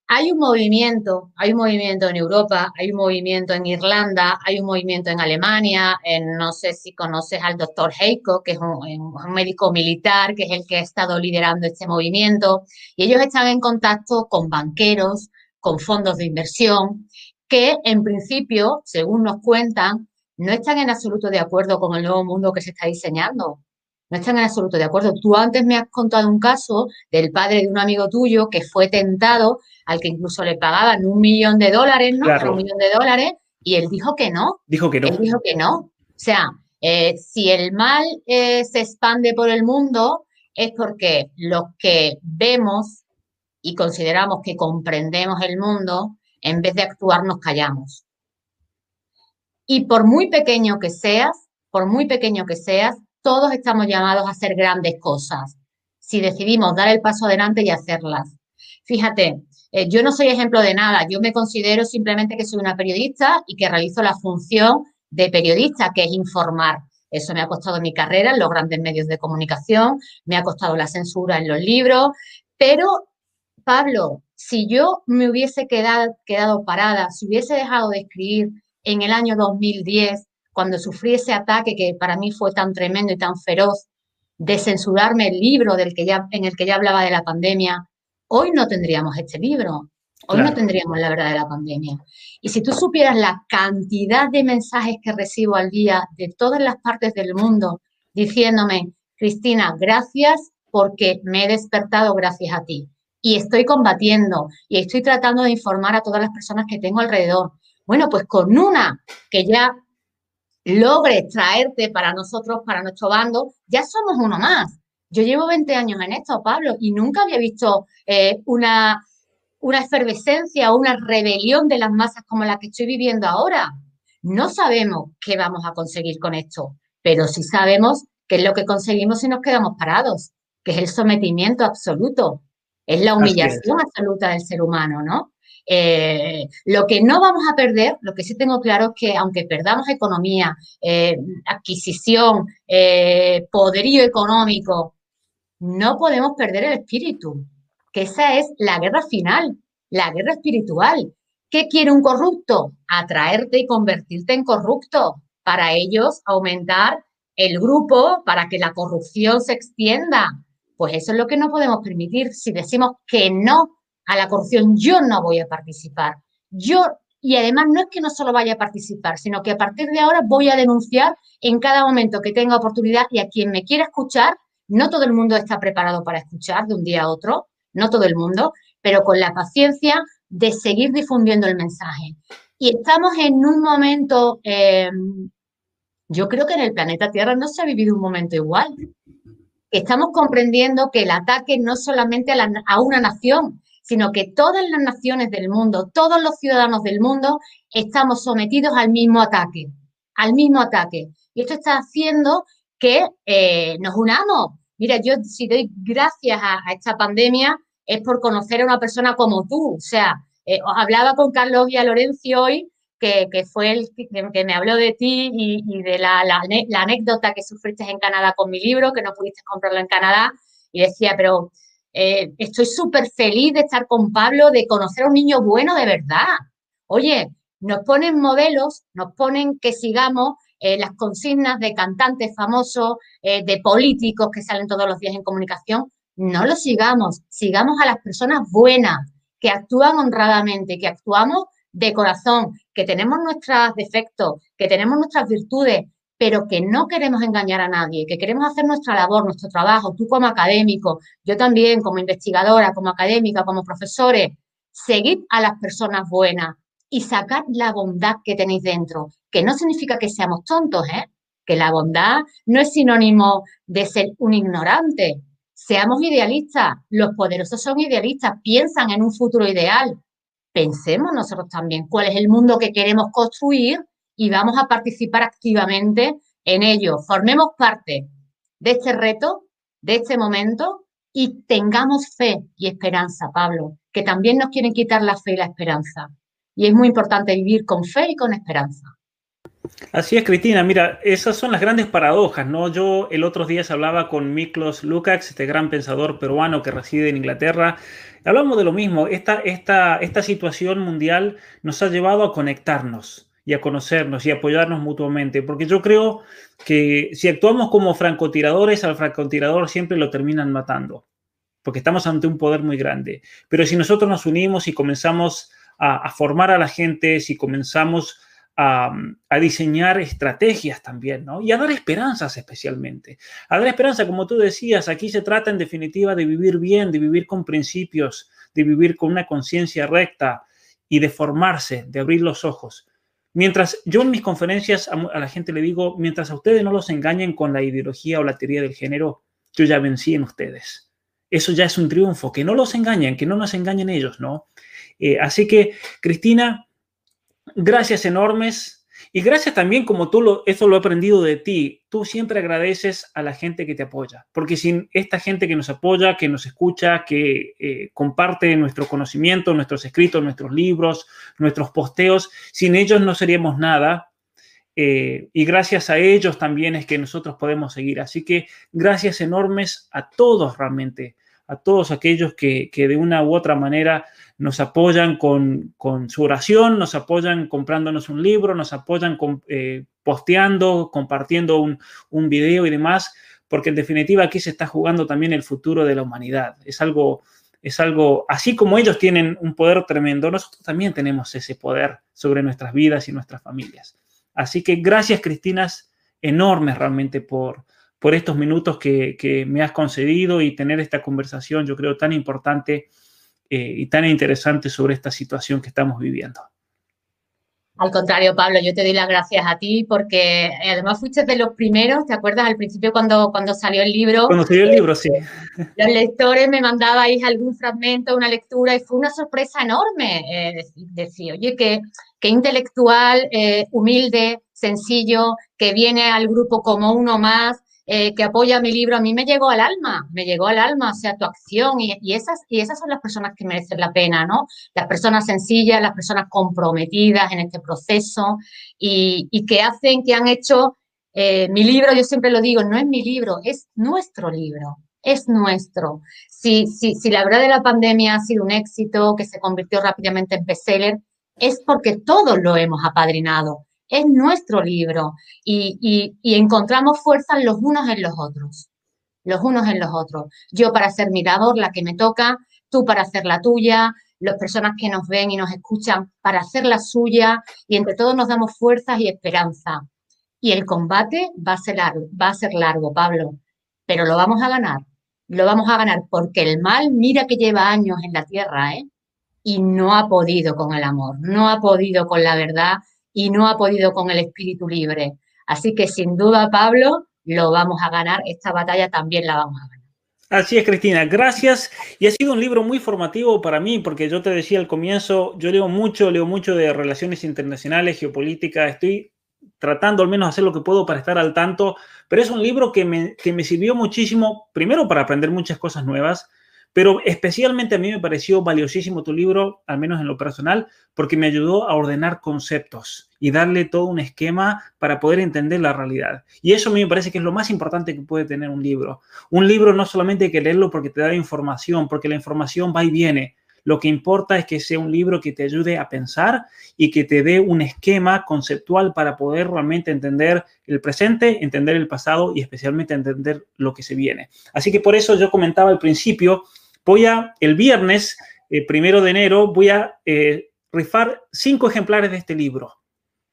Hay un movimiento, hay un movimiento en Europa, hay un movimiento en Irlanda, hay un movimiento en Alemania, en, no sé si conoces al doctor Heiko, que es un, médico militar, que es el que ha estado liderando este movimiento, y ellos están en contacto con banqueros, con fondos de inversión, que en principio, según nos cuentan, no están en absoluto de acuerdo con el nuevo mundo que se está diseñando. No están en absoluto de acuerdo. Tú antes me has contado un caso del padre de un amigo tuyo que fue tentado, al que incluso le pagaban un millón de dólares, ¿no? Un millón de dólares, y él dijo que no. Dijo que no. Él dijo que no. O sea, eh, si el mal eh, se expande por el mundo, es porque los que vemos y consideramos que comprendemos el mundo, en vez de actuar, nos callamos. Y por muy pequeño que seas, por muy pequeño que seas, todos estamos llamados a hacer grandes cosas, si decidimos dar el paso adelante y hacerlas. Fíjate, eh, yo no soy ejemplo de nada, yo me considero simplemente que soy una periodista y que realizo la función de periodista, que es informar. Eso me ha costado mi carrera en los grandes medios de comunicación, me ha costado la censura en los libros, pero Pablo, si yo me hubiese quedado, quedado parada, si hubiese dejado de escribir, en el año 2010, cuando sufrí ese ataque que para mí fue tan tremendo y tan feroz, de censurarme el libro del que ya, en el que ya hablaba de la pandemia, hoy no tendríamos este libro. Hoy no tendríamos la verdad de la pandemia. Y si tú supieras la cantidad de mensajes que recibo al día de todas las partes del mundo diciéndome, Cristina, gracias porque me he despertado gracias a ti. Y estoy combatiendo y estoy tratando de informar a todas las personas que tengo alrededor. Bueno, pues con una que ya logre traerte para nosotros, para nuestro bando, ya somos uno más. Yo llevo 20 años en esto, Pablo, y nunca había visto eh, una, una efervescencia o una rebelión de las masas como la que estoy viviendo ahora. No sabemos qué vamos a conseguir con esto, pero sí sabemos qué es lo que conseguimos si nos quedamos parados, que es el sometimiento absoluto, es la humillación absoluta del ser humano, ¿no? Eh, lo que no vamos a perder, lo que sí tengo claro es que aunque perdamos economía, eh, adquisición, eh, poderío económico, no podemos perder el espíritu, que esa es la guerra final, la guerra espiritual. ¿Qué quiere un corrupto? Atraerte y convertirte en corrupto. Para ellos, aumentar el grupo para que la corrupción se extienda. Pues eso es lo que no podemos permitir. Si decimos que no a la corrupción, yo no voy a participar. Yo, y además no es que no solo vaya a participar, sino que a partir de ahora voy a denunciar en cada momento que tenga oportunidad y a quien me quiera escuchar, no todo el mundo está preparado para escuchar de un día a otro, no todo el mundo, pero con la paciencia de seguir difundiendo el mensaje. Y estamos en un momento, em, yo creo que en el planeta Tierra no se ha vivido un momento igual. Estamos comprendiendo que el ataque no solamente a, a una nación, sino que todas las naciones del mundo, todos los ciudadanos del mundo, estamos sometidos al mismo ataque, al mismo ataque. Y esto está haciendo que eh, nos unamos, Mira, yo si doy gracias a, esta pandemia es por conocer a una persona como tú. O sea, eh, hablaba con Carlos Lorenzo hoy, que, fue el que, me habló de ti y, de la, anécdota que sufriste en Canadá con mi libro, que no pudiste comprarlo en Canadá. Y decía, pero eh, estoy súper feliz de estar con Pablo, de conocer a un niño bueno de verdad. Oye, nos ponen modelos, nos ponen que sigamos eh, las consignas de cantantes famosos, eh, de políticos que salen todos los días en comunicación, no lo sigamos, sigamos a las personas buenas, que actúan honradamente, que actuamos de corazón, que tenemos nuestros defectos, que tenemos nuestras virtudes, pero que no queremos engañar a nadie, que queremos hacer nuestra labor, nuestro trabajo, tú como académico, yo también como investigadora, como académica, como profesores, seguid a las personas buenas, y sacad la bondad que tenéis dentro, que no significa que seamos tontos, ¿eh? que la bondad no es sinónimo de ser un ignorante. Seamos idealistas, los poderosos son idealistas, piensan en un futuro ideal. Pensemos nosotros también cuál es el mundo que queremos construir y vamos a participar activamente en ello. Formemos parte de este reto, de este momento y tengamos fe y esperanza, Pablo, que también nos quieren quitar la fe y la esperanza y es muy importante vivir con fe y con esperanza. Así es, Cristina. Mira, esas son las grandes paradojas, ¿no? Yo el otro día hablaba con Miklos Lukács, este gran pensador peruano que reside en Inglaterra. Hablamos de lo mismo. Esta, esta, esta situación mundial nos ha llevado a conectarnos y a conocernos y apoyarnos mutuamente, porque yo creo que si actuamos como francotiradores, al francotirador siempre lo terminan matando, porque estamos ante un poder muy grande. Pero si nosotros nos unimos y comenzamos a, formar a la gente, si comenzamos a, diseñar estrategias también, ¿no? Y a dar esperanzas especialmente. A dar esperanza, como tú decías, aquí se trata en definitiva de vivir bien, de vivir con principios, de vivir con una conciencia recta y de formarse, de abrir los ojos. Mientras yo en mis conferencias a, la gente le digo, mientras a ustedes no los engañen con la ideología o la teoría del género, yo ya vencí en ustedes. Eso ya es un triunfo, que no los engañen, que no nos engañen ellos, ¿no? Eh, así que, Cristina, gracias enormes. Y gracias también, como tú lo, eso lo he aprendido de ti, tú siempre agradeces a la gente que te apoya, porque sin esta gente que nos apoya, que nos escucha, que eh, comparte nuestro conocimiento, nuestros escritos, nuestros libros, nuestros posteos, sin ellos no seríamos nada. Eh, y gracias a ellos también es que nosotros podemos seguir. Así que gracias enormes a todos realmente, a todos aquellos que, que de una u otra manera nos apoyan con, su oración, nos apoyan comprándonos un libro, nos apoyan con, eh, posteando, compartiendo un, un, video y demás, porque en definitiva aquí se está jugando también el futuro de la humanidad. Es algo, es algo, así como ellos tienen un poder tremendo, nosotros también tenemos ese poder sobre nuestras vidas y nuestras familias. Así que gracias, Cristinas, enormes realmente por, por estos minutos que, que me has concedido y tener esta conversación, yo creo, tan importante eh, y tan interesante sobre esta situación que estamos viviendo. Al contrario, Pablo, yo te doy las gracias a ti porque además fuiste de los primeros, ¿te acuerdas al principio cuando, cuando salió el libro? Cuando salió el libro, sí. Los lectores me mandabais algún fragmento, una lectura y fue una sorpresa enorme eh, decir, oye, que, que intelectual, eh, humilde, sencillo, que viene al grupo como uno más, eh, que apoya mi libro, a mí me llegó al alma, me llegó al alma, o sea, tu acción y, esas, y esas son las personas que merecen la pena, ¿no? Las personas sencillas, las personas comprometidas en este proceso y, que hacen, que han hecho eh, mi libro, yo siempre lo digo, no es mi libro, es nuestro libro, es nuestro. Si, si, si la verdad de la pandemia ha sido un éxito, que se convirtió rápidamente en bestseller, es porque todos lo hemos apadrinado es nuestro libro y, encontramos fuerzas los unos en los otros, los unos en los otros. Yo para ser mirador, la que me toca, tú para hacer la tuya, las personas que nos ven y nos escuchan para hacer la suya y entre todos nos damos fuerzas y esperanza. Y el combate va a ser largo, va a ser largo, Pablo, pero lo vamos a ganar. Lo vamos a ganar porque el mal, mira que lleva años en la tierra, ¿eh? Y no ha podido con el amor, no ha podido con la verdad y no ha podido con el espíritu libre. Así que sin duda, Pablo, lo vamos a ganar. Esta batalla también la vamos a ganar. Así es, Cristina. Gracias. Y ha sido un libro muy formativo para mí, porque yo te decía al comienzo, yo leo mucho, leo mucho de relaciones internacionales, geopolítica. Estoy tratando al menos hacer lo que puedo para estar al tanto, pero es un libro que que me sirvió muchísimo, primero para aprender muchas cosas nuevas, pero especialmente a mí me pareció valiosísimo tu libro, al menos en lo personal, porque me ayudó a ordenar conceptos y darle todo un esquema para poder entender la realidad. Y eso a mí me parece que es lo más importante que puede tener un libro. Un libro no solamente hay que leerlo porque te da información, porque la información va y viene. Lo que importa es que sea un libro que te ayude a pensar y que te dé un esquema conceptual para poder realmente entender el presente, entender el pasado y especialmente entender lo que se viene. Así que por eso yo comentaba al principio Voy a, el viernes, eh, primero de enero, voy a eh, rifar cinco ejemplares de este libro.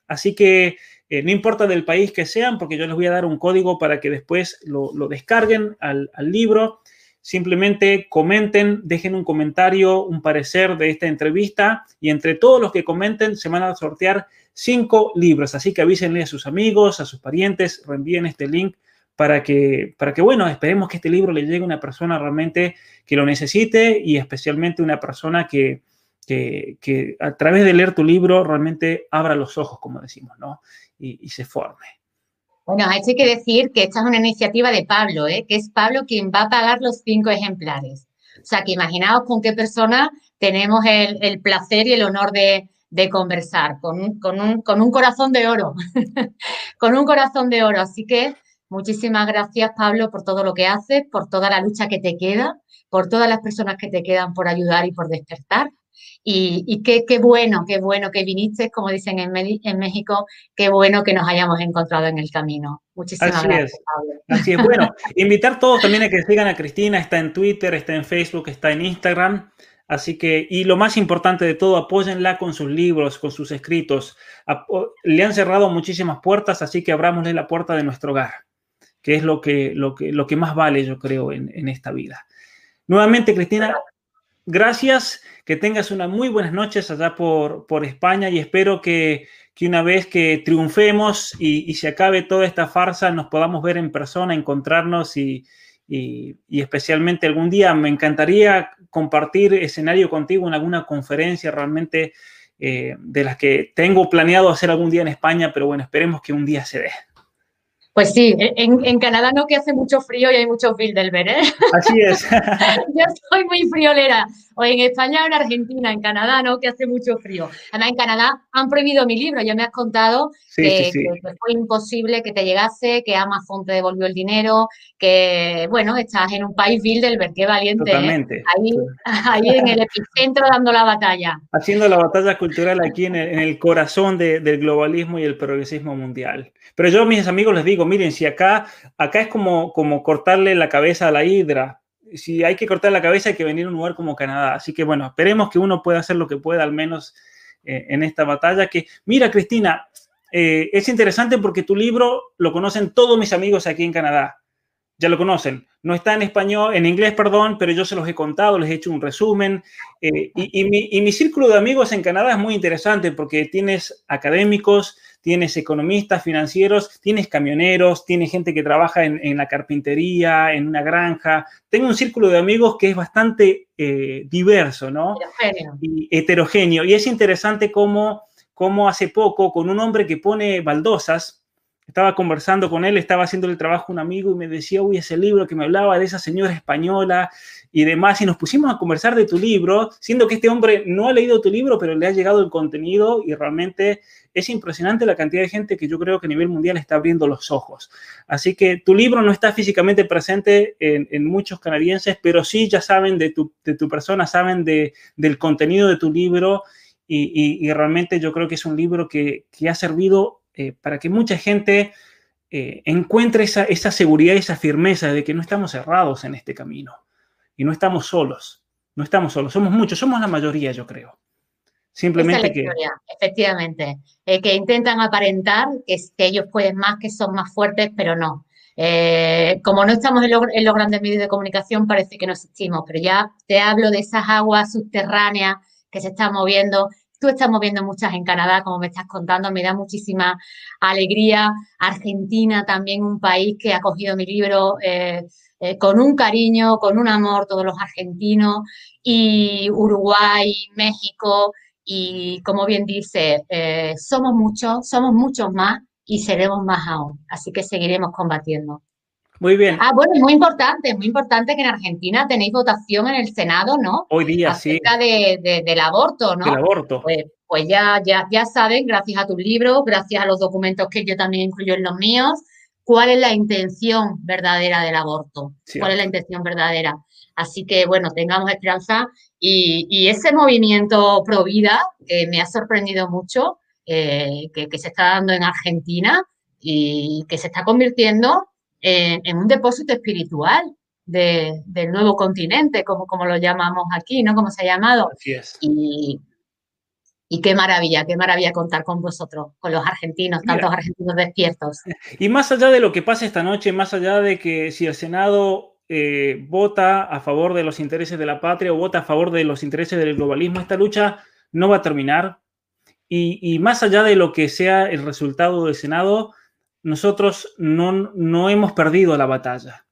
Así que eh, no importa del país que sean, porque yo les voy a dar un código para que después lo, descarguen al, al, libro. Simplemente comenten, dejen un comentario, un parecer de esta entrevista y entre todos los que comenten se van a sortear cinco libros. Así que avísenle a sus amigos, a sus parientes, reenvíen este link para que, para que, bueno, esperemos que este libro le llegue a una persona realmente que lo necesite y especialmente una persona que, que, a través de leer tu libro realmente abra los ojos, como decimos, ¿no? Y, se forme. Bueno, hay que decir que esta es una iniciativa de Pablo, ¿eh? que es Pablo quien va a pagar los cinco ejemplares. O sea, que imaginaos con qué persona tenemos el, el placer y el honor de, de conversar, con con, un, con un corazón de oro, con un corazón de oro. Así que Muchísimas gracias, Pablo, por todo lo que haces, por toda la lucha que te queda, por todas las personas que te quedan por ayudar y por despertar. Y, qué, bueno, qué bueno que viniste, como dicen en, en, México, qué bueno que nos hayamos encontrado en el camino. Muchísimas gracias, Pablo. Así es, bueno, invitar todos también a que sigan a Cristina, está en Twitter, está en Facebook, está en Instagram. Así que, y lo más importante de todo, apóyenla con sus libros, con sus escritos. Le han cerrado muchísimas puertas, así que abramosle la puerta de nuestro hogar que es lo que, lo que, lo que más vale, yo creo, en, esta vida. Nuevamente, Cristina, gracias, que tengas unas muy buenas noches allá por, por España y espero que, una vez que triunfemos y, se acabe toda esta farsa, nos podamos ver en persona, encontrarnos y, especialmente algún día me encantaría compartir escenario contigo en alguna conferencia realmente eh, de las que tengo planeado hacer algún día en España, pero bueno, esperemos que un día se dé. Pues sí, en, Canadá no que hace mucho frío y hay mucho Bilderberg, ¿eh? Así es. Yo soy muy friolera. O en España o en Argentina, en Canadá no, que hace mucho frío. Además, en Canadá han prohibido mi libro, ya me has contado que, fue imposible que te llegase, que Amazon te devolvió el dinero, que, bueno, estás en un país Bilderberg, qué valiente. ¿eh? Totalmente. Ahí, ahí en el epicentro dando la batalla. Haciendo la batalla cultural aquí en el, corazón del globalismo y el progresismo mundial. Pero yo a mis amigos les digo, miren, si acá, acá es como, como cortarle la cabeza a la hidra, si hay que cortar la cabeza hay que venir a un lugar como Canadá. Así que bueno, esperemos que uno pueda hacer lo que pueda, al menos eh, en esta batalla. Que, mira, Cristina, eh, es interesante porque tu libro lo conocen todos mis amigos aquí en Canadá. Ya lo conocen. No está en español, en inglés, perdón, pero yo se los he contado, les he hecho un resumen. Eh, y, mi, y mi círculo de amigos en Canadá es muy interesante porque tienes académicos, tienes economistas financieros, tienes camioneros, tienes gente que trabaja en, la carpintería, en una granja. Tengo un círculo de amigos que es bastante eh, diverso, ¿no? Heterogéneo. Y heterogéneo. Y es interesante cómo, cómo hace poco, con un hombre que pone baldosas, estaba conversando con él, estaba haciendo el trabajo un amigo y me decía, uy, ese libro que me hablaba de esa señora española y demás, y nos pusimos a conversar de tu libro, siendo que este hombre no ha leído tu libro, pero le ha llegado el contenido y realmente es impresionante la cantidad de gente que yo creo que a nivel mundial está abriendo los ojos. Así que tu libro no está físicamente presente en, muchos canadienses, pero sí ya saben de tu, de tu persona, saben de, del contenido de tu libro y, realmente yo creo que es un libro que, que ha servido eh, para que mucha gente eh, encuentre esa, esa seguridad y esa firmeza de que no estamos cerrados en este camino y no estamos solos, no estamos solos, somos muchos, somos la mayoría, yo creo. Simplemente que... efectivamente, eh, que intentan aparentar que, ellos pueden más, que son más fuertes, pero no. como no estamos en, en, los grandes medios de comunicación, parece que no existimos, pero ya te hablo de esas aguas subterráneas que se están moviendo Tú estás moviendo muchas en Canadá, como me estás contando, me da muchísima alegría. Argentina también un país que ha cogido mi libro eh, eh, con un cariño, con un amor, todos los argentinos, y Uruguay, México, y como bien dice, eh, somos muchos, somos muchos más y seremos más aún. Así que seguiremos combatiendo. Muy bien. Ah, bueno, es muy importante, es muy importante que en Argentina tenéis votación en el Senado, ¿no? Hoy día, Acerca sí. De, del aborto, ¿no? Del aborto. Pues, pues, ya, ya, ya saben, gracias a tus libros, gracias a los documentos que yo también incluyo en los míos, cuál es la intención verdadera del aborto, cuál es la intención verdadera. Así que, bueno, tengamos esperanza y, y ese movimiento pro vida que me ha sorprendido mucho, eh, que, que se está dando en Argentina y que se está convirtiendo en, un depósito espiritual del nuevo continente, como, como lo llamamos aquí, ¿no? Como se ha llamado. Así es. Y, y qué maravilla, qué maravilla contar con vosotros, con los argentinos, tantos argentinos despiertos. Y más allá de lo que pasa esta noche, más allá de que si el Senado eh, vota a favor de los intereses de la patria o vota a favor de los intereses del globalismo, esta lucha no va a terminar. Y, y más allá de lo que sea el resultado del Senado, nosotros no, hemos perdido la batalla,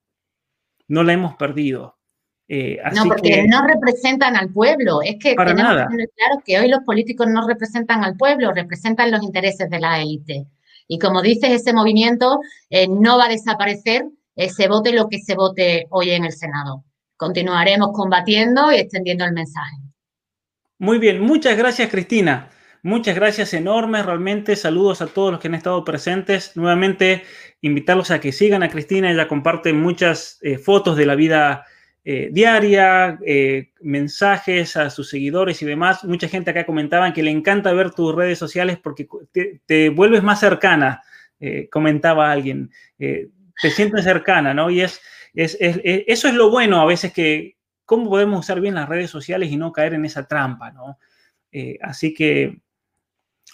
no la hemos perdido. Eh, no, porque no representan al pueblo. Es que para tenemos nada. que claro que hoy los políticos no representan al pueblo, representan los intereses de la élite. Y como dices, ese movimiento eh, no va a desaparecer, eh, se vote lo que se vote hoy en el Senado. Continuaremos combatiendo y extendiendo el mensaje. Muy bien, muchas gracias Cristina. Muchas gracias enormes, realmente saludos a todos los que han estado presentes. Nuevamente, invitarlos a que sigan a Cristina, ella comparte muchas fotos de la vida eh, diaria, eh, mensajes a sus seguidores y demás. Mucha gente acá comentaba que le encanta ver tus redes sociales porque te, vuelves más cercana, comentaba alguien. te sientes cercana, ¿no? Y es, es, eso es lo bueno a veces que, cómo podemos usar bien las redes sociales y no caer en esa trampa, ¿no? así que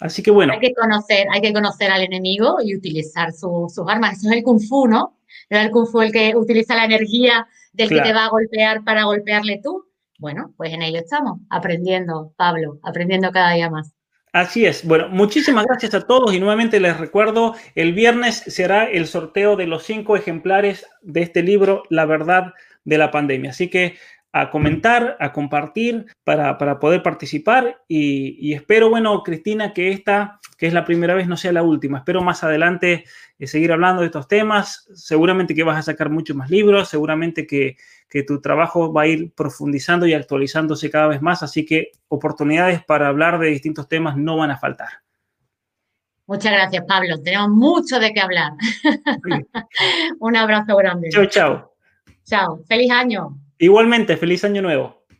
Así que bueno. Hay que conocer, hay que conocer al enemigo y utilizar sus armas. Eso es el kung fu, ¿no? El kung fu el que utiliza la energía del que te va a golpear para golpearle tú. Bueno, pues en ello estamos, aprendiendo, Pablo, aprendiendo cada día más. Así es. Bueno, muchísimas gracias a todos y nuevamente les recuerdo, el viernes será el sorteo de los cinco ejemplares de este libro, La verdad de la pandemia. Así que a comentar, a compartir para, poder participar y, espero, bueno, Cristina, que esta, que es la primera vez, no sea la última. Espero más adelante eh, seguir hablando de estos temas. Seguramente que vas a sacar muchos más libros, seguramente que, tu trabajo va a ir profundizando y actualizándose cada vez más, así que oportunidades para hablar de distintos temas no van a faltar. Muchas gracias, Pablo. Tenemos mucho de qué hablar. Un abrazo grande. Chao, chao. Chao. Feliz año. Igualmente, feliz año nuevo.